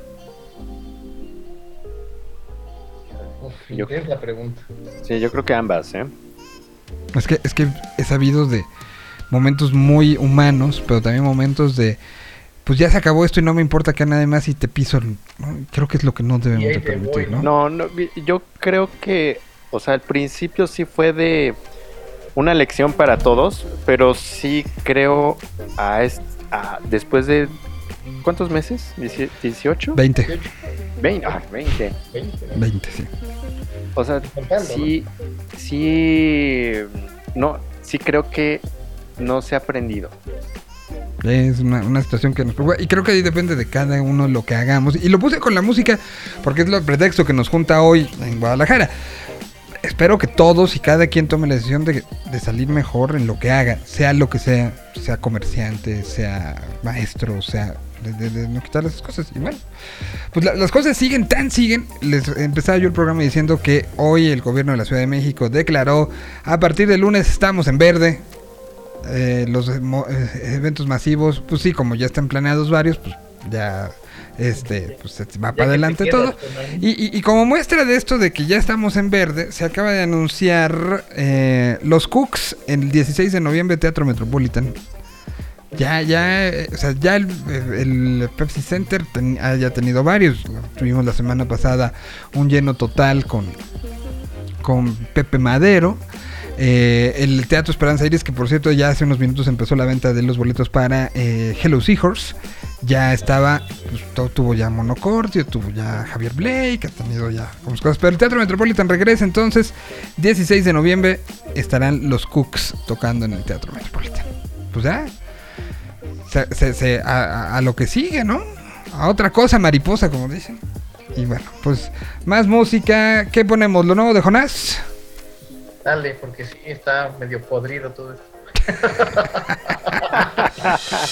Uf, Yo- intensa pregunta. Sí, yo creo que ambas, ¿eh? Es que, es que he sabido de momentos muy humanos, pero también momentos de, pues ya se acabó esto y no me importa que a nadie más y te piso. ¿no? Creo que es lo que no debemos de permitir, ¿no? No, no, yo creo que, o sea, al principio sí fue de una lección para todos, pero sí creo a ah, después de ¿cuántos meses? ¿Dieci- ¿18? 20. 20. ah, 20. 20, sí. O sea, sí, sí, no, sí creo que no se ha aprendido. Es una, una situación que nos preocupa. Y creo que ahí depende de cada uno lo que hagamos. Y lo puse con la música porque es el pretexto que nos junta hoy en Guadalajara. Espero que todos y cada quien tome la decisión de, de salir mejor en lo que haga, sea lo que sea, sea comerciante, sea maestro, sea de, de- de no quitar esas cosas. Y bueno, pues la- las cosas siguen, tan siguen. Les empezaba yo el programa diciendo que hoy el gobierno de la Ciudad de México declaró a partir del lunes estamos en verde. Eh, los eh, eventos masivos, pues sí, como ya están planeados varios, pues ya este pues va para adelante todo. Y, y- y como muestra de esto de que ya estamos en verde, se acaba de anunciar eh, los Cooks el 16 de noviembre Teatro Metropolitan. Ya, ya, o sea, ya el, Pepsi Center ten- haya tenido varios. Tuvimos la semana pasada un lleno total con, con Pepe Madero. Eh, el Teatro Esperanza Iris, que por cierto ya hace unos minutos empezó la venta de los boletos para eh, Hello Seahorse. Ya estaba, pues, tuvo ya Monocordio, tuvo ya Javier Blake, ha tenido ya algunas cosas. Pero el Teatro Metropolitan regresa entonces. 16 de noviembre estarán los Cooks tocando en el Teatro Metropolitan. Pues ya, se- se- se- a, a- lo que sigue, ¿no? A otra cosa, mariposa, como dicen. Y bueno, pues más música. ¿Qué ponemos? ¿Lo nuevo de Jonás? Dale, porque sí, está medio podrido todo esto.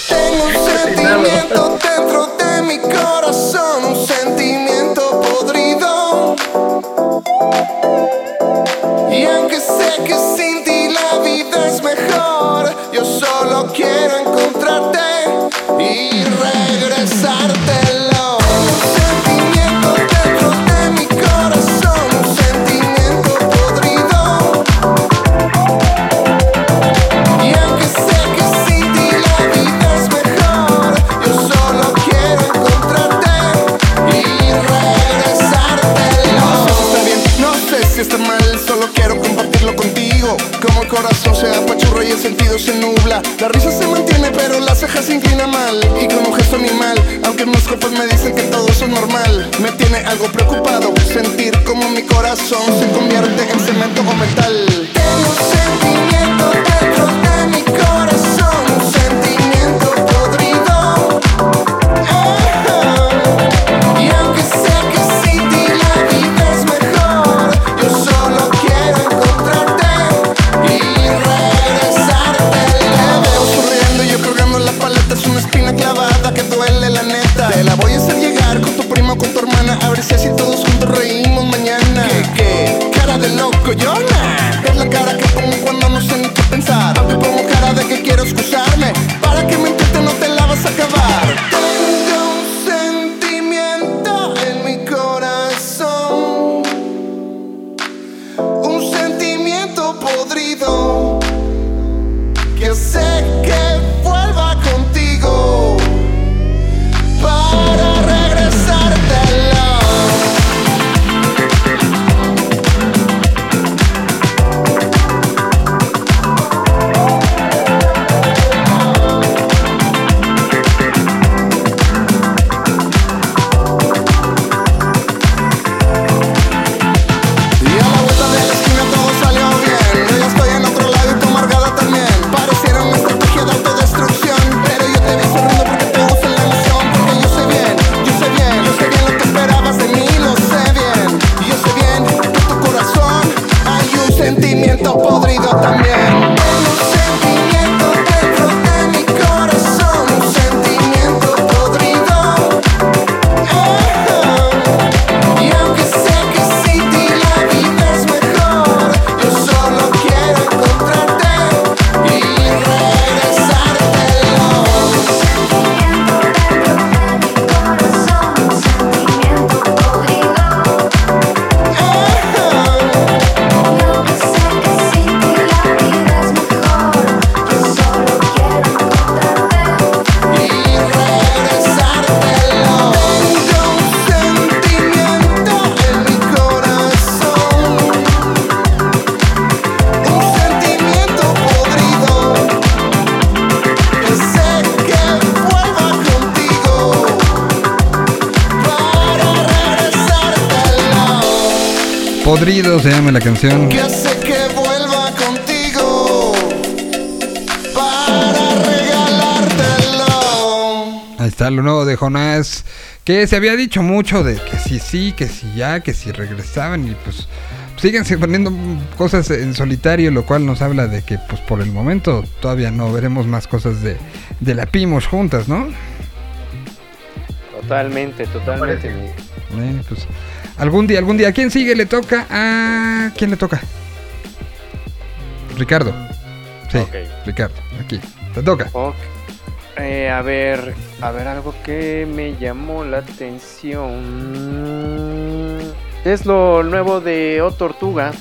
Tengo un sentimiento dentro de mi corazón, un sentimiento podrido. Y aunque sé que sin la vida es mejor, yo solo quiero encontrarte canción. que hace que vuelva contigo para regalártelo. Ahí está lo nuevo de Jonás. Que se había dicho mucho de que sí, sí, que sí, ya, que si regresaban y pues siguen poniendo cosas en solitario, lo cual nos habla de que pues por el momento todavía no veremos más cosas de, de la Pimos juntas, ¿no? Totalmente, totalmente. Eh, pues, algún día, algún día. ¿A quién sigue? Le toca a... ¿Quién le toca? Ricardo. Sí. Ricardo, aquí. Te toca. Eh, a ver, a ver, algo que me llamó la atención. Es lo nuevo de O Tortuga,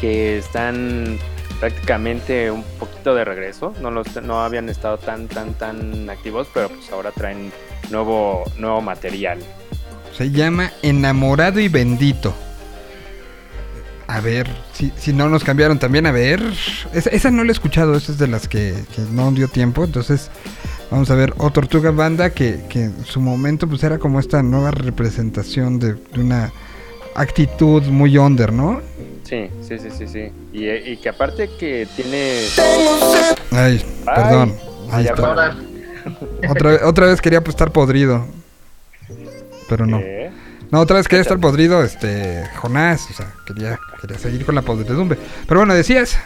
que están prácticamente un poquito de regreso. No, los, no habían estado tan, tan, tan activos, pero pues ahora traen nuevo, nuevo material. Se llama Enamorado y Bendito. A ver, si, si no nos cambiaron también, a ver. Esa, esa no la he escuchado, esa es de las que, que no dio tiempo. Entonces, vamos a ver. O Tortuga Banda, que, que en su momento pues era como esta nueva representación de, de una actitud muy under, ¿no? Sí, sí, sí, sí, sí. Y, y que aparte que tiene... Ay, perdón. Ahí está. Otra, otra vez quería estar podrido. Pero no. No, otra vez quería estar podrido, este, Jonás. O sea, quería, quería seguir con la podredumbre. Pero bueno, decías.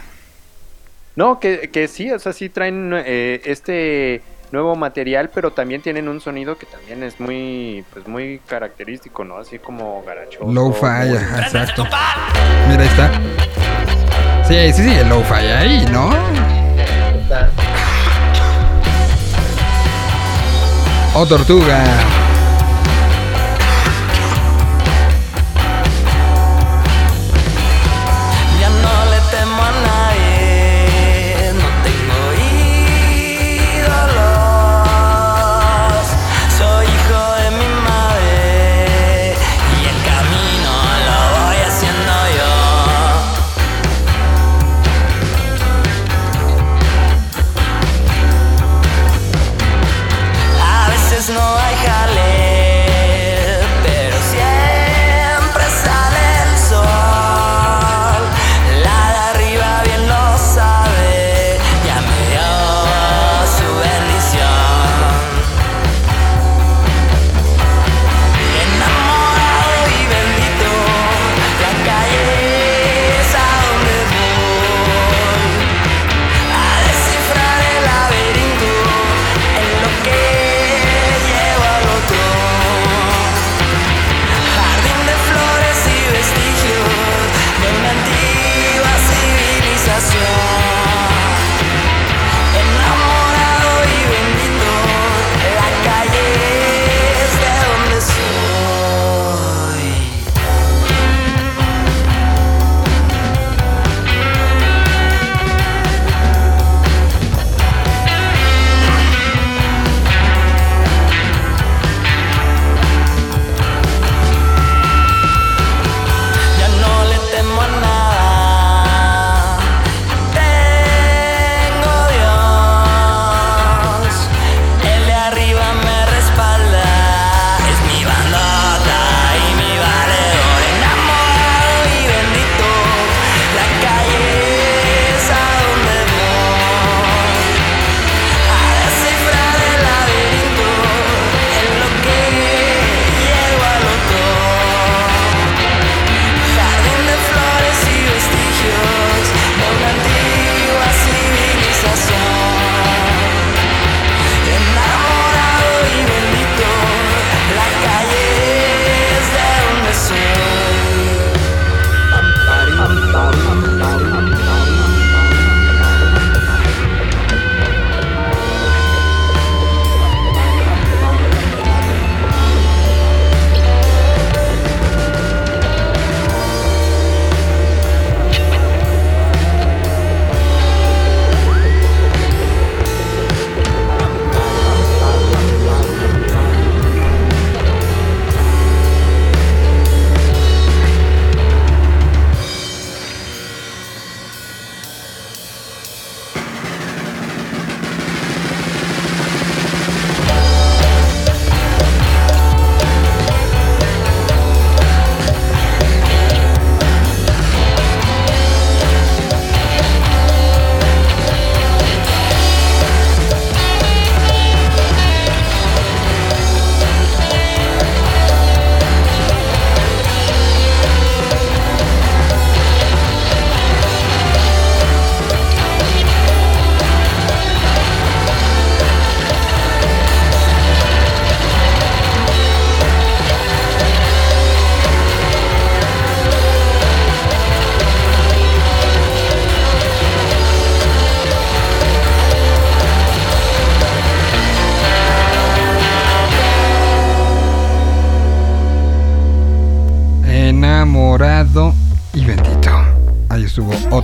No, que, que sí, o sea, sí traen eh, este nuevo material, pero también tienen un sonido que también es muy, pues muy característico, ¿no? Así como garachoso. Low-fi, muy- ajá, exacto. Mira, ahí está. Sí, sí, sí, el low-fi ahí, ¿no? está- O Tortuga.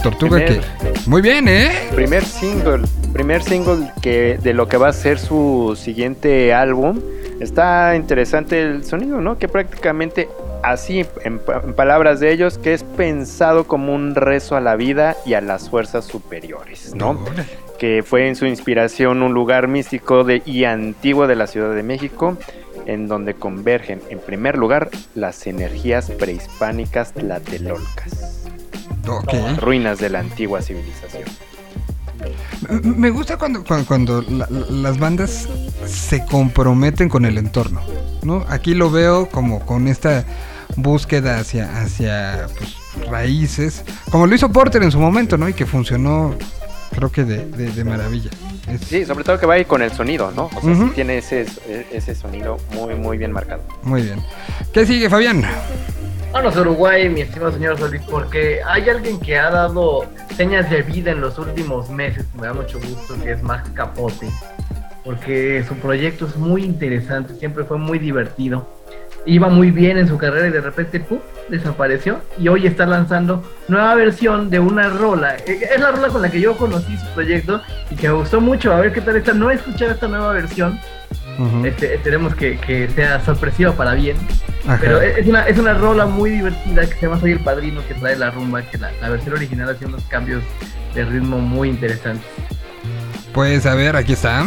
Tortuga Primer- que... Muy bien, ¿eh? Primer single, primer single que de lo que va a ser su siguiente álbum. Está interesante el sonido, ¿no? Que prácticamente así, en, pa- en palabras de ellos, que es pensado como un rezo a la vida y a las fuerzas superiores, ¿no? Que fue en su inspiración un lugar místico de, y antiguo de la Ciudad de México, en donde convergen, en primer lugar, las energías prehispánicas tlatelolcas, Ruinas de la antigua civilización. Me gusta cuando, cuando, cuando la- la- las bandas se comprometen con el entorno, ¿no? Aquí lo veo como con esta búsqueda hacia, hacia pues, raíces, como lo hizo Porter en su momento, ¿no? Y que funcionó, creo que de, de- de maravilla. Es- Sí, sobre todo que va ahí con el sonido, ¿no? O sea, sí tiene ese, ese sonido muy, muy bien marcado. Muy bien. ¿Qué sigue, Fabián? Vámonos a Uruguay, mi estimado señor Solís, porque hay alguien que ha dado señas de vida en los últimos meses, me da mucho gusto, que es Max Capote, porque su proyecto es muy interesante, siempre fue muy divertido, iba muy bien en su carrera y de repente ¡pum! desapareció y hoy está lanzando nueva versión de una rola, Eh, es la rola con la que yo conocí su proyecto y que me gustó mucho, a ver qué tal está, no he escuchado esta nueva versión, Ujú. este, esperemos que, que sea sorpresiva para bien. Ajá. Pero es es una, es una rola muy divertida que se llama Soy el Padrino que trae la rumba, que la, la versión original hacía unos cambios de ritmo muy interesantes. Pues a ver, aquí está.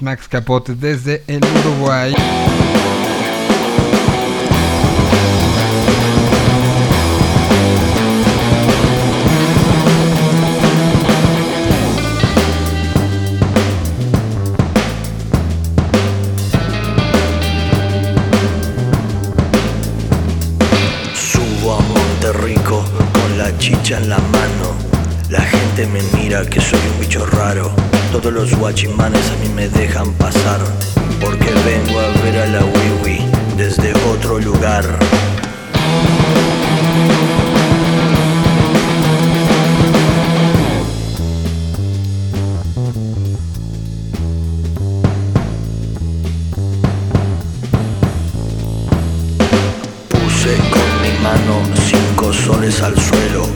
Max Capote desde el Uruguay. Todos los guachimanes a mí me dejan pasar. Porque vengo a ver a la Wiwi desde otro lugar. Puse con mi mano cinco soles al suelo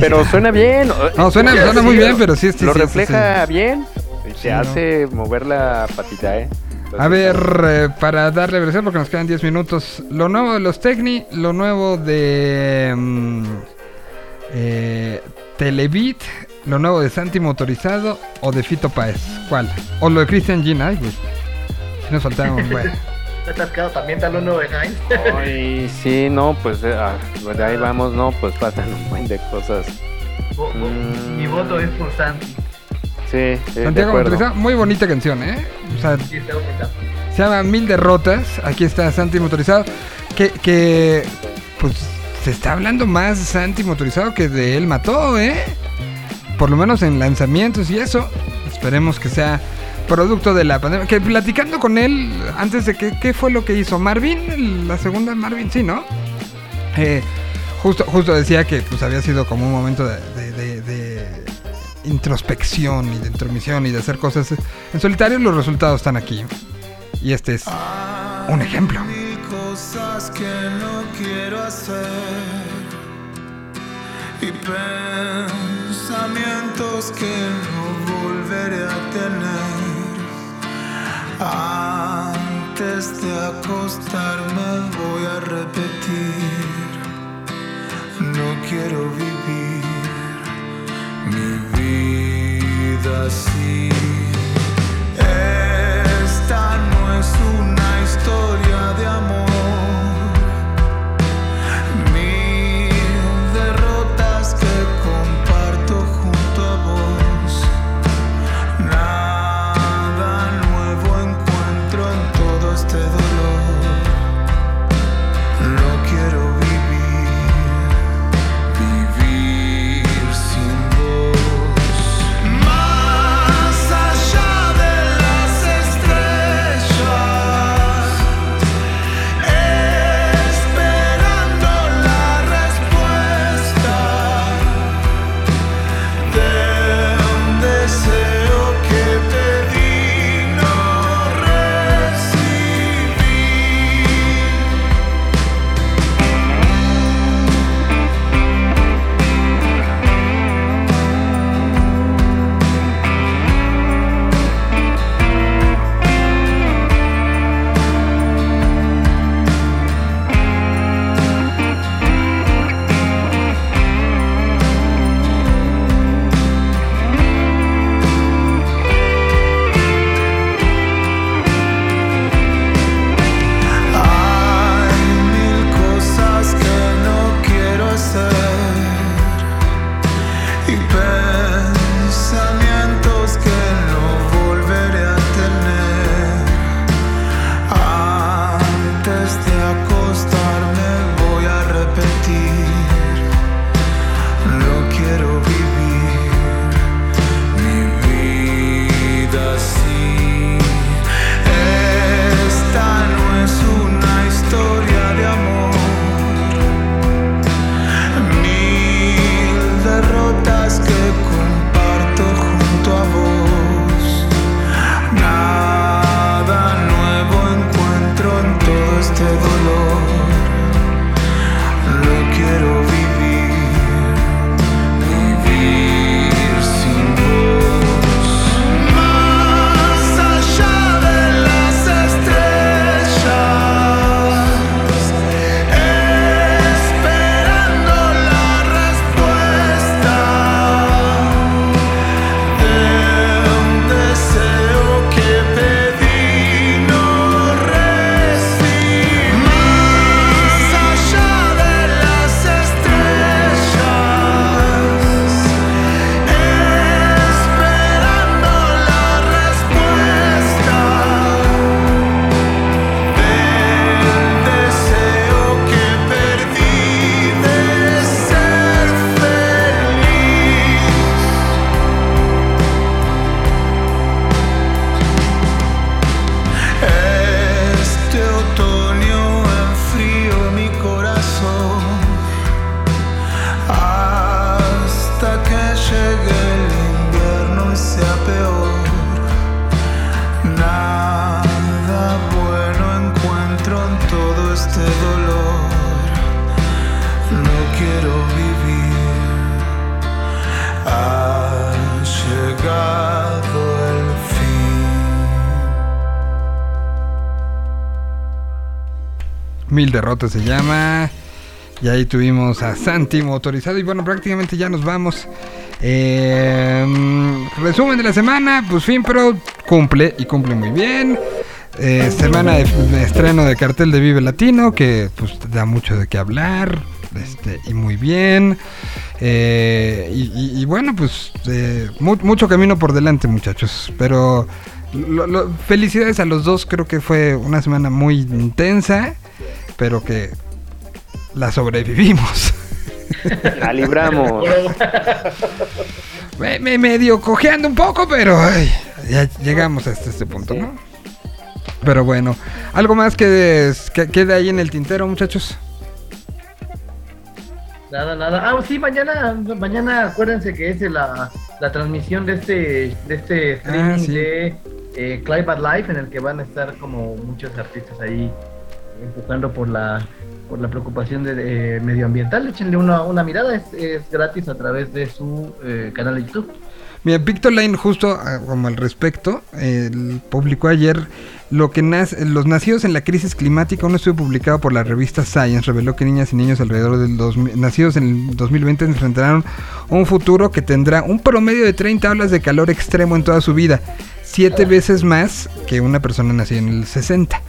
Pero suena bien. No, suena, Sí, suena muy bien, pero sí, sí, lo sí, refleja bien. Y te ¿no? hace mover la patita, ¿eh? A ver, eh, para darle versión, porque nos quedan 10 minutos. Lo nuevo de los Tecni, lo nuevo de mm, eh, Televit, lo nuevo de Santi Motorizado o de Fito Paez. ¿Cuál? O lo de Christian Gina, ay, nos bueno. Atascado también el uno de. Ay, sí, no, pues eh, ah, pues ahí vamos, no, pues pasan un buen de cosas. Bo- bo- Mm. Mi voto es por Santi. Sí, eh, de Santiago. Motorizado, muy bonita canción, ¿eh? O sea, Sí, está bonita. se llama Mil Derrotas. Aquí está Santi Motorizado. Que, que pues se está hablando más de Santi Motorizado que de él mató, ¿eh? Por lo menos en lanzamientos y eso. Esperemos que sea producto de la pandemia. Que platicando con él antes de que, ¿qué fue lo que hizo? Marvin, la segunda Marvin, sí, ¿no? Eh, justo, justo decía que pues había sido como un momento de, de- de- de introspección y de intromisión y de hacer cosas en solitario. Los resultados están aquí. Y este es un ejemplo. Cosas que no quiero hacer y pensamientos que no volveré a tener. Antes de acostarme voy a repetir, no quiero vivir mi vida así. Mil derrotas se llama. Y ahí tuvimos a Santi motorizado. Y bueno, prácticamente ya nos vamos. Eh, resumen de la semana. Pues FinPro cumple y cumple muy bien. Eh, semana de, estreno de cartel de Vive Latino. Que pues da mucho de qué hablar. este, y muy bien. Eh, y, bueno, pues eh, mu- mucho camino por delante, muchachos. Pero lo- felicidades a los dos. Creo que fue una semana muy intensa, pero que la sobrevivimos. La libramos. me, me- medio cojeando un poco, pero ay, ya llegamos hasta este punto, ¿no? Pero bueno, algo más que, que quede ahí en el tintero, muchachos. Nada, nada. Ah, sí, mañana, mañana acuérdense que es la, la transmisión de este, de este streaming Ah, sí. de eh, Climate Life, en el que van a estar como muchos artistas ahí empujando por la por la preocupación de, eh, medioambiental. Échenle una, una mirada, es, es gratis a través de su eh, canal de YouTube. Mira, Pictoline justo ah, como al respecto, el publicó ayer lo que nace, los nacidos en la crisis climática, un estudio publicado por la revista Science reveló que niñas y niños alrededor del 2000 nacidos en el 2020 enfrentarán un futuro que tendrá un promedio de 30 olas de calor extremo en toda su vida, siete veces más que una persona nacida en el 60.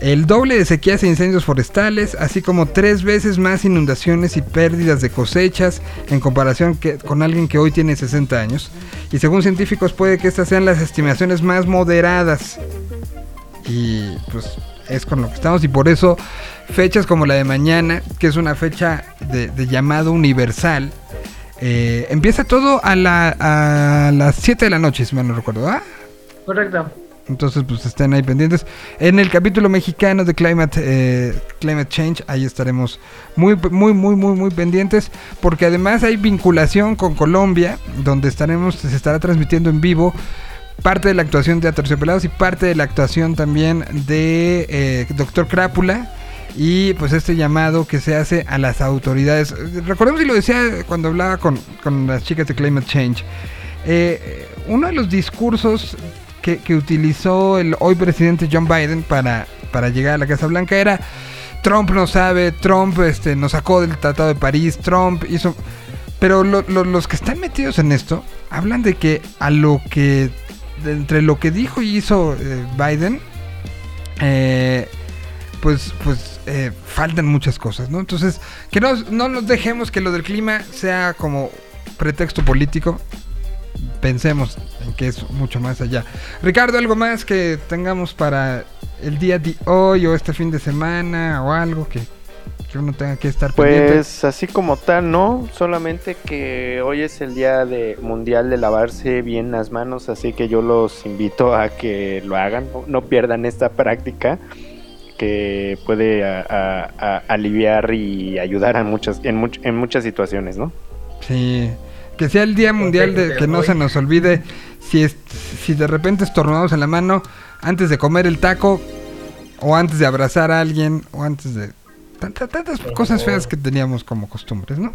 El doble de sequías e incendios forestales, así como tres veces más inundaciones y pérdidas de cosechas en comparación que, con alguien que hoy tiene 60 años. Y según científicos puede que estas sean las estimaciones más moderadas. Y pues es con lo que estamos y por eso fechas como la de mañana, que es una fecha de, de llamado universal, eh, empieza todo a, la, a las 7 de la noche, si mal no recuerdo. ¿ah? Correcto. Entonces, pues estén ahí pendientes. En el capítulo mexicano de Climate, eh, Climate Change, ahí estaremos muy, muy, muy, muy, muy pendientes. Porque además hay vinculación con Colombia, donde estaremos, se estará transmitiendo en vivo parte de la actuación de Aterciopelados y parte de la actuación también de eh, Doctor Crápula. Y pues este llamado que se hace a las autoridades. Recordemos y lo decía cuando hablaba con, con las chicas de Climate Change. Eh, uno de los discursos que, utilizó el hoy presidente John Biden para, para llegar a la Casa Blanca era Trump no sabe, Trump este, nos sacó del Tratado de París, Trump hizo... Pero lo- lo- los que están metidos en esto hablan de que a lo que... entre lo que dijo y hizo eh, Biden, eh, pues, pues eh, faltan muchas cosas, ¿no? Entonces, que no, no nos dejemos que lo del clima sea como pretexto político. Pensemos en que es mucho más allá. Ricardo, ¿algo más que tengamos para el día de hoy o este fin de semana o algo que, que uno tenga que estar pendiente? Pues así como tal, no, solamente que hoy es el día de mundial de lavarse bien las manos, así que yo los invito a que lo hagan, no, no pierdan esta práctica que puede a- a- a- aliviar y ayudar a muchas en, much- en muchas situaciones, ¿no? Sí, que sea el Día Mundial de que no se nos olvide si, es, si de repente estornudamos en la mano antes de comer el taco o antes de abrazar a alguien o antes de tantas, tantas cosas feas que teníamos como costumbres, ¿no?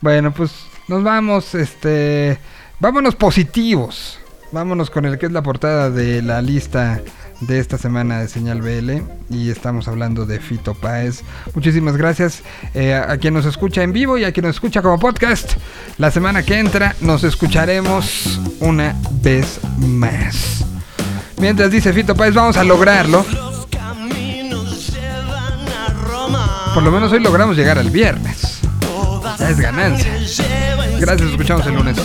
Bueno, pues nos vamos, este, vámonos positivos. Vámonos con el que es la portada de la lista de esta semana de Señal BL y estamos hablando de Fito Páez. Muchísimas gracias eh, a, quien nos escucha en vivo y a quien nos escucha como podcast. La semana que entra nos escucharemos una vez más. Mientras dice Fito Páez, vamos a lograrlo. Por lo menos hoy logramos llegar al viernes. Es ganancia. Gracias, escuchamos el lunes.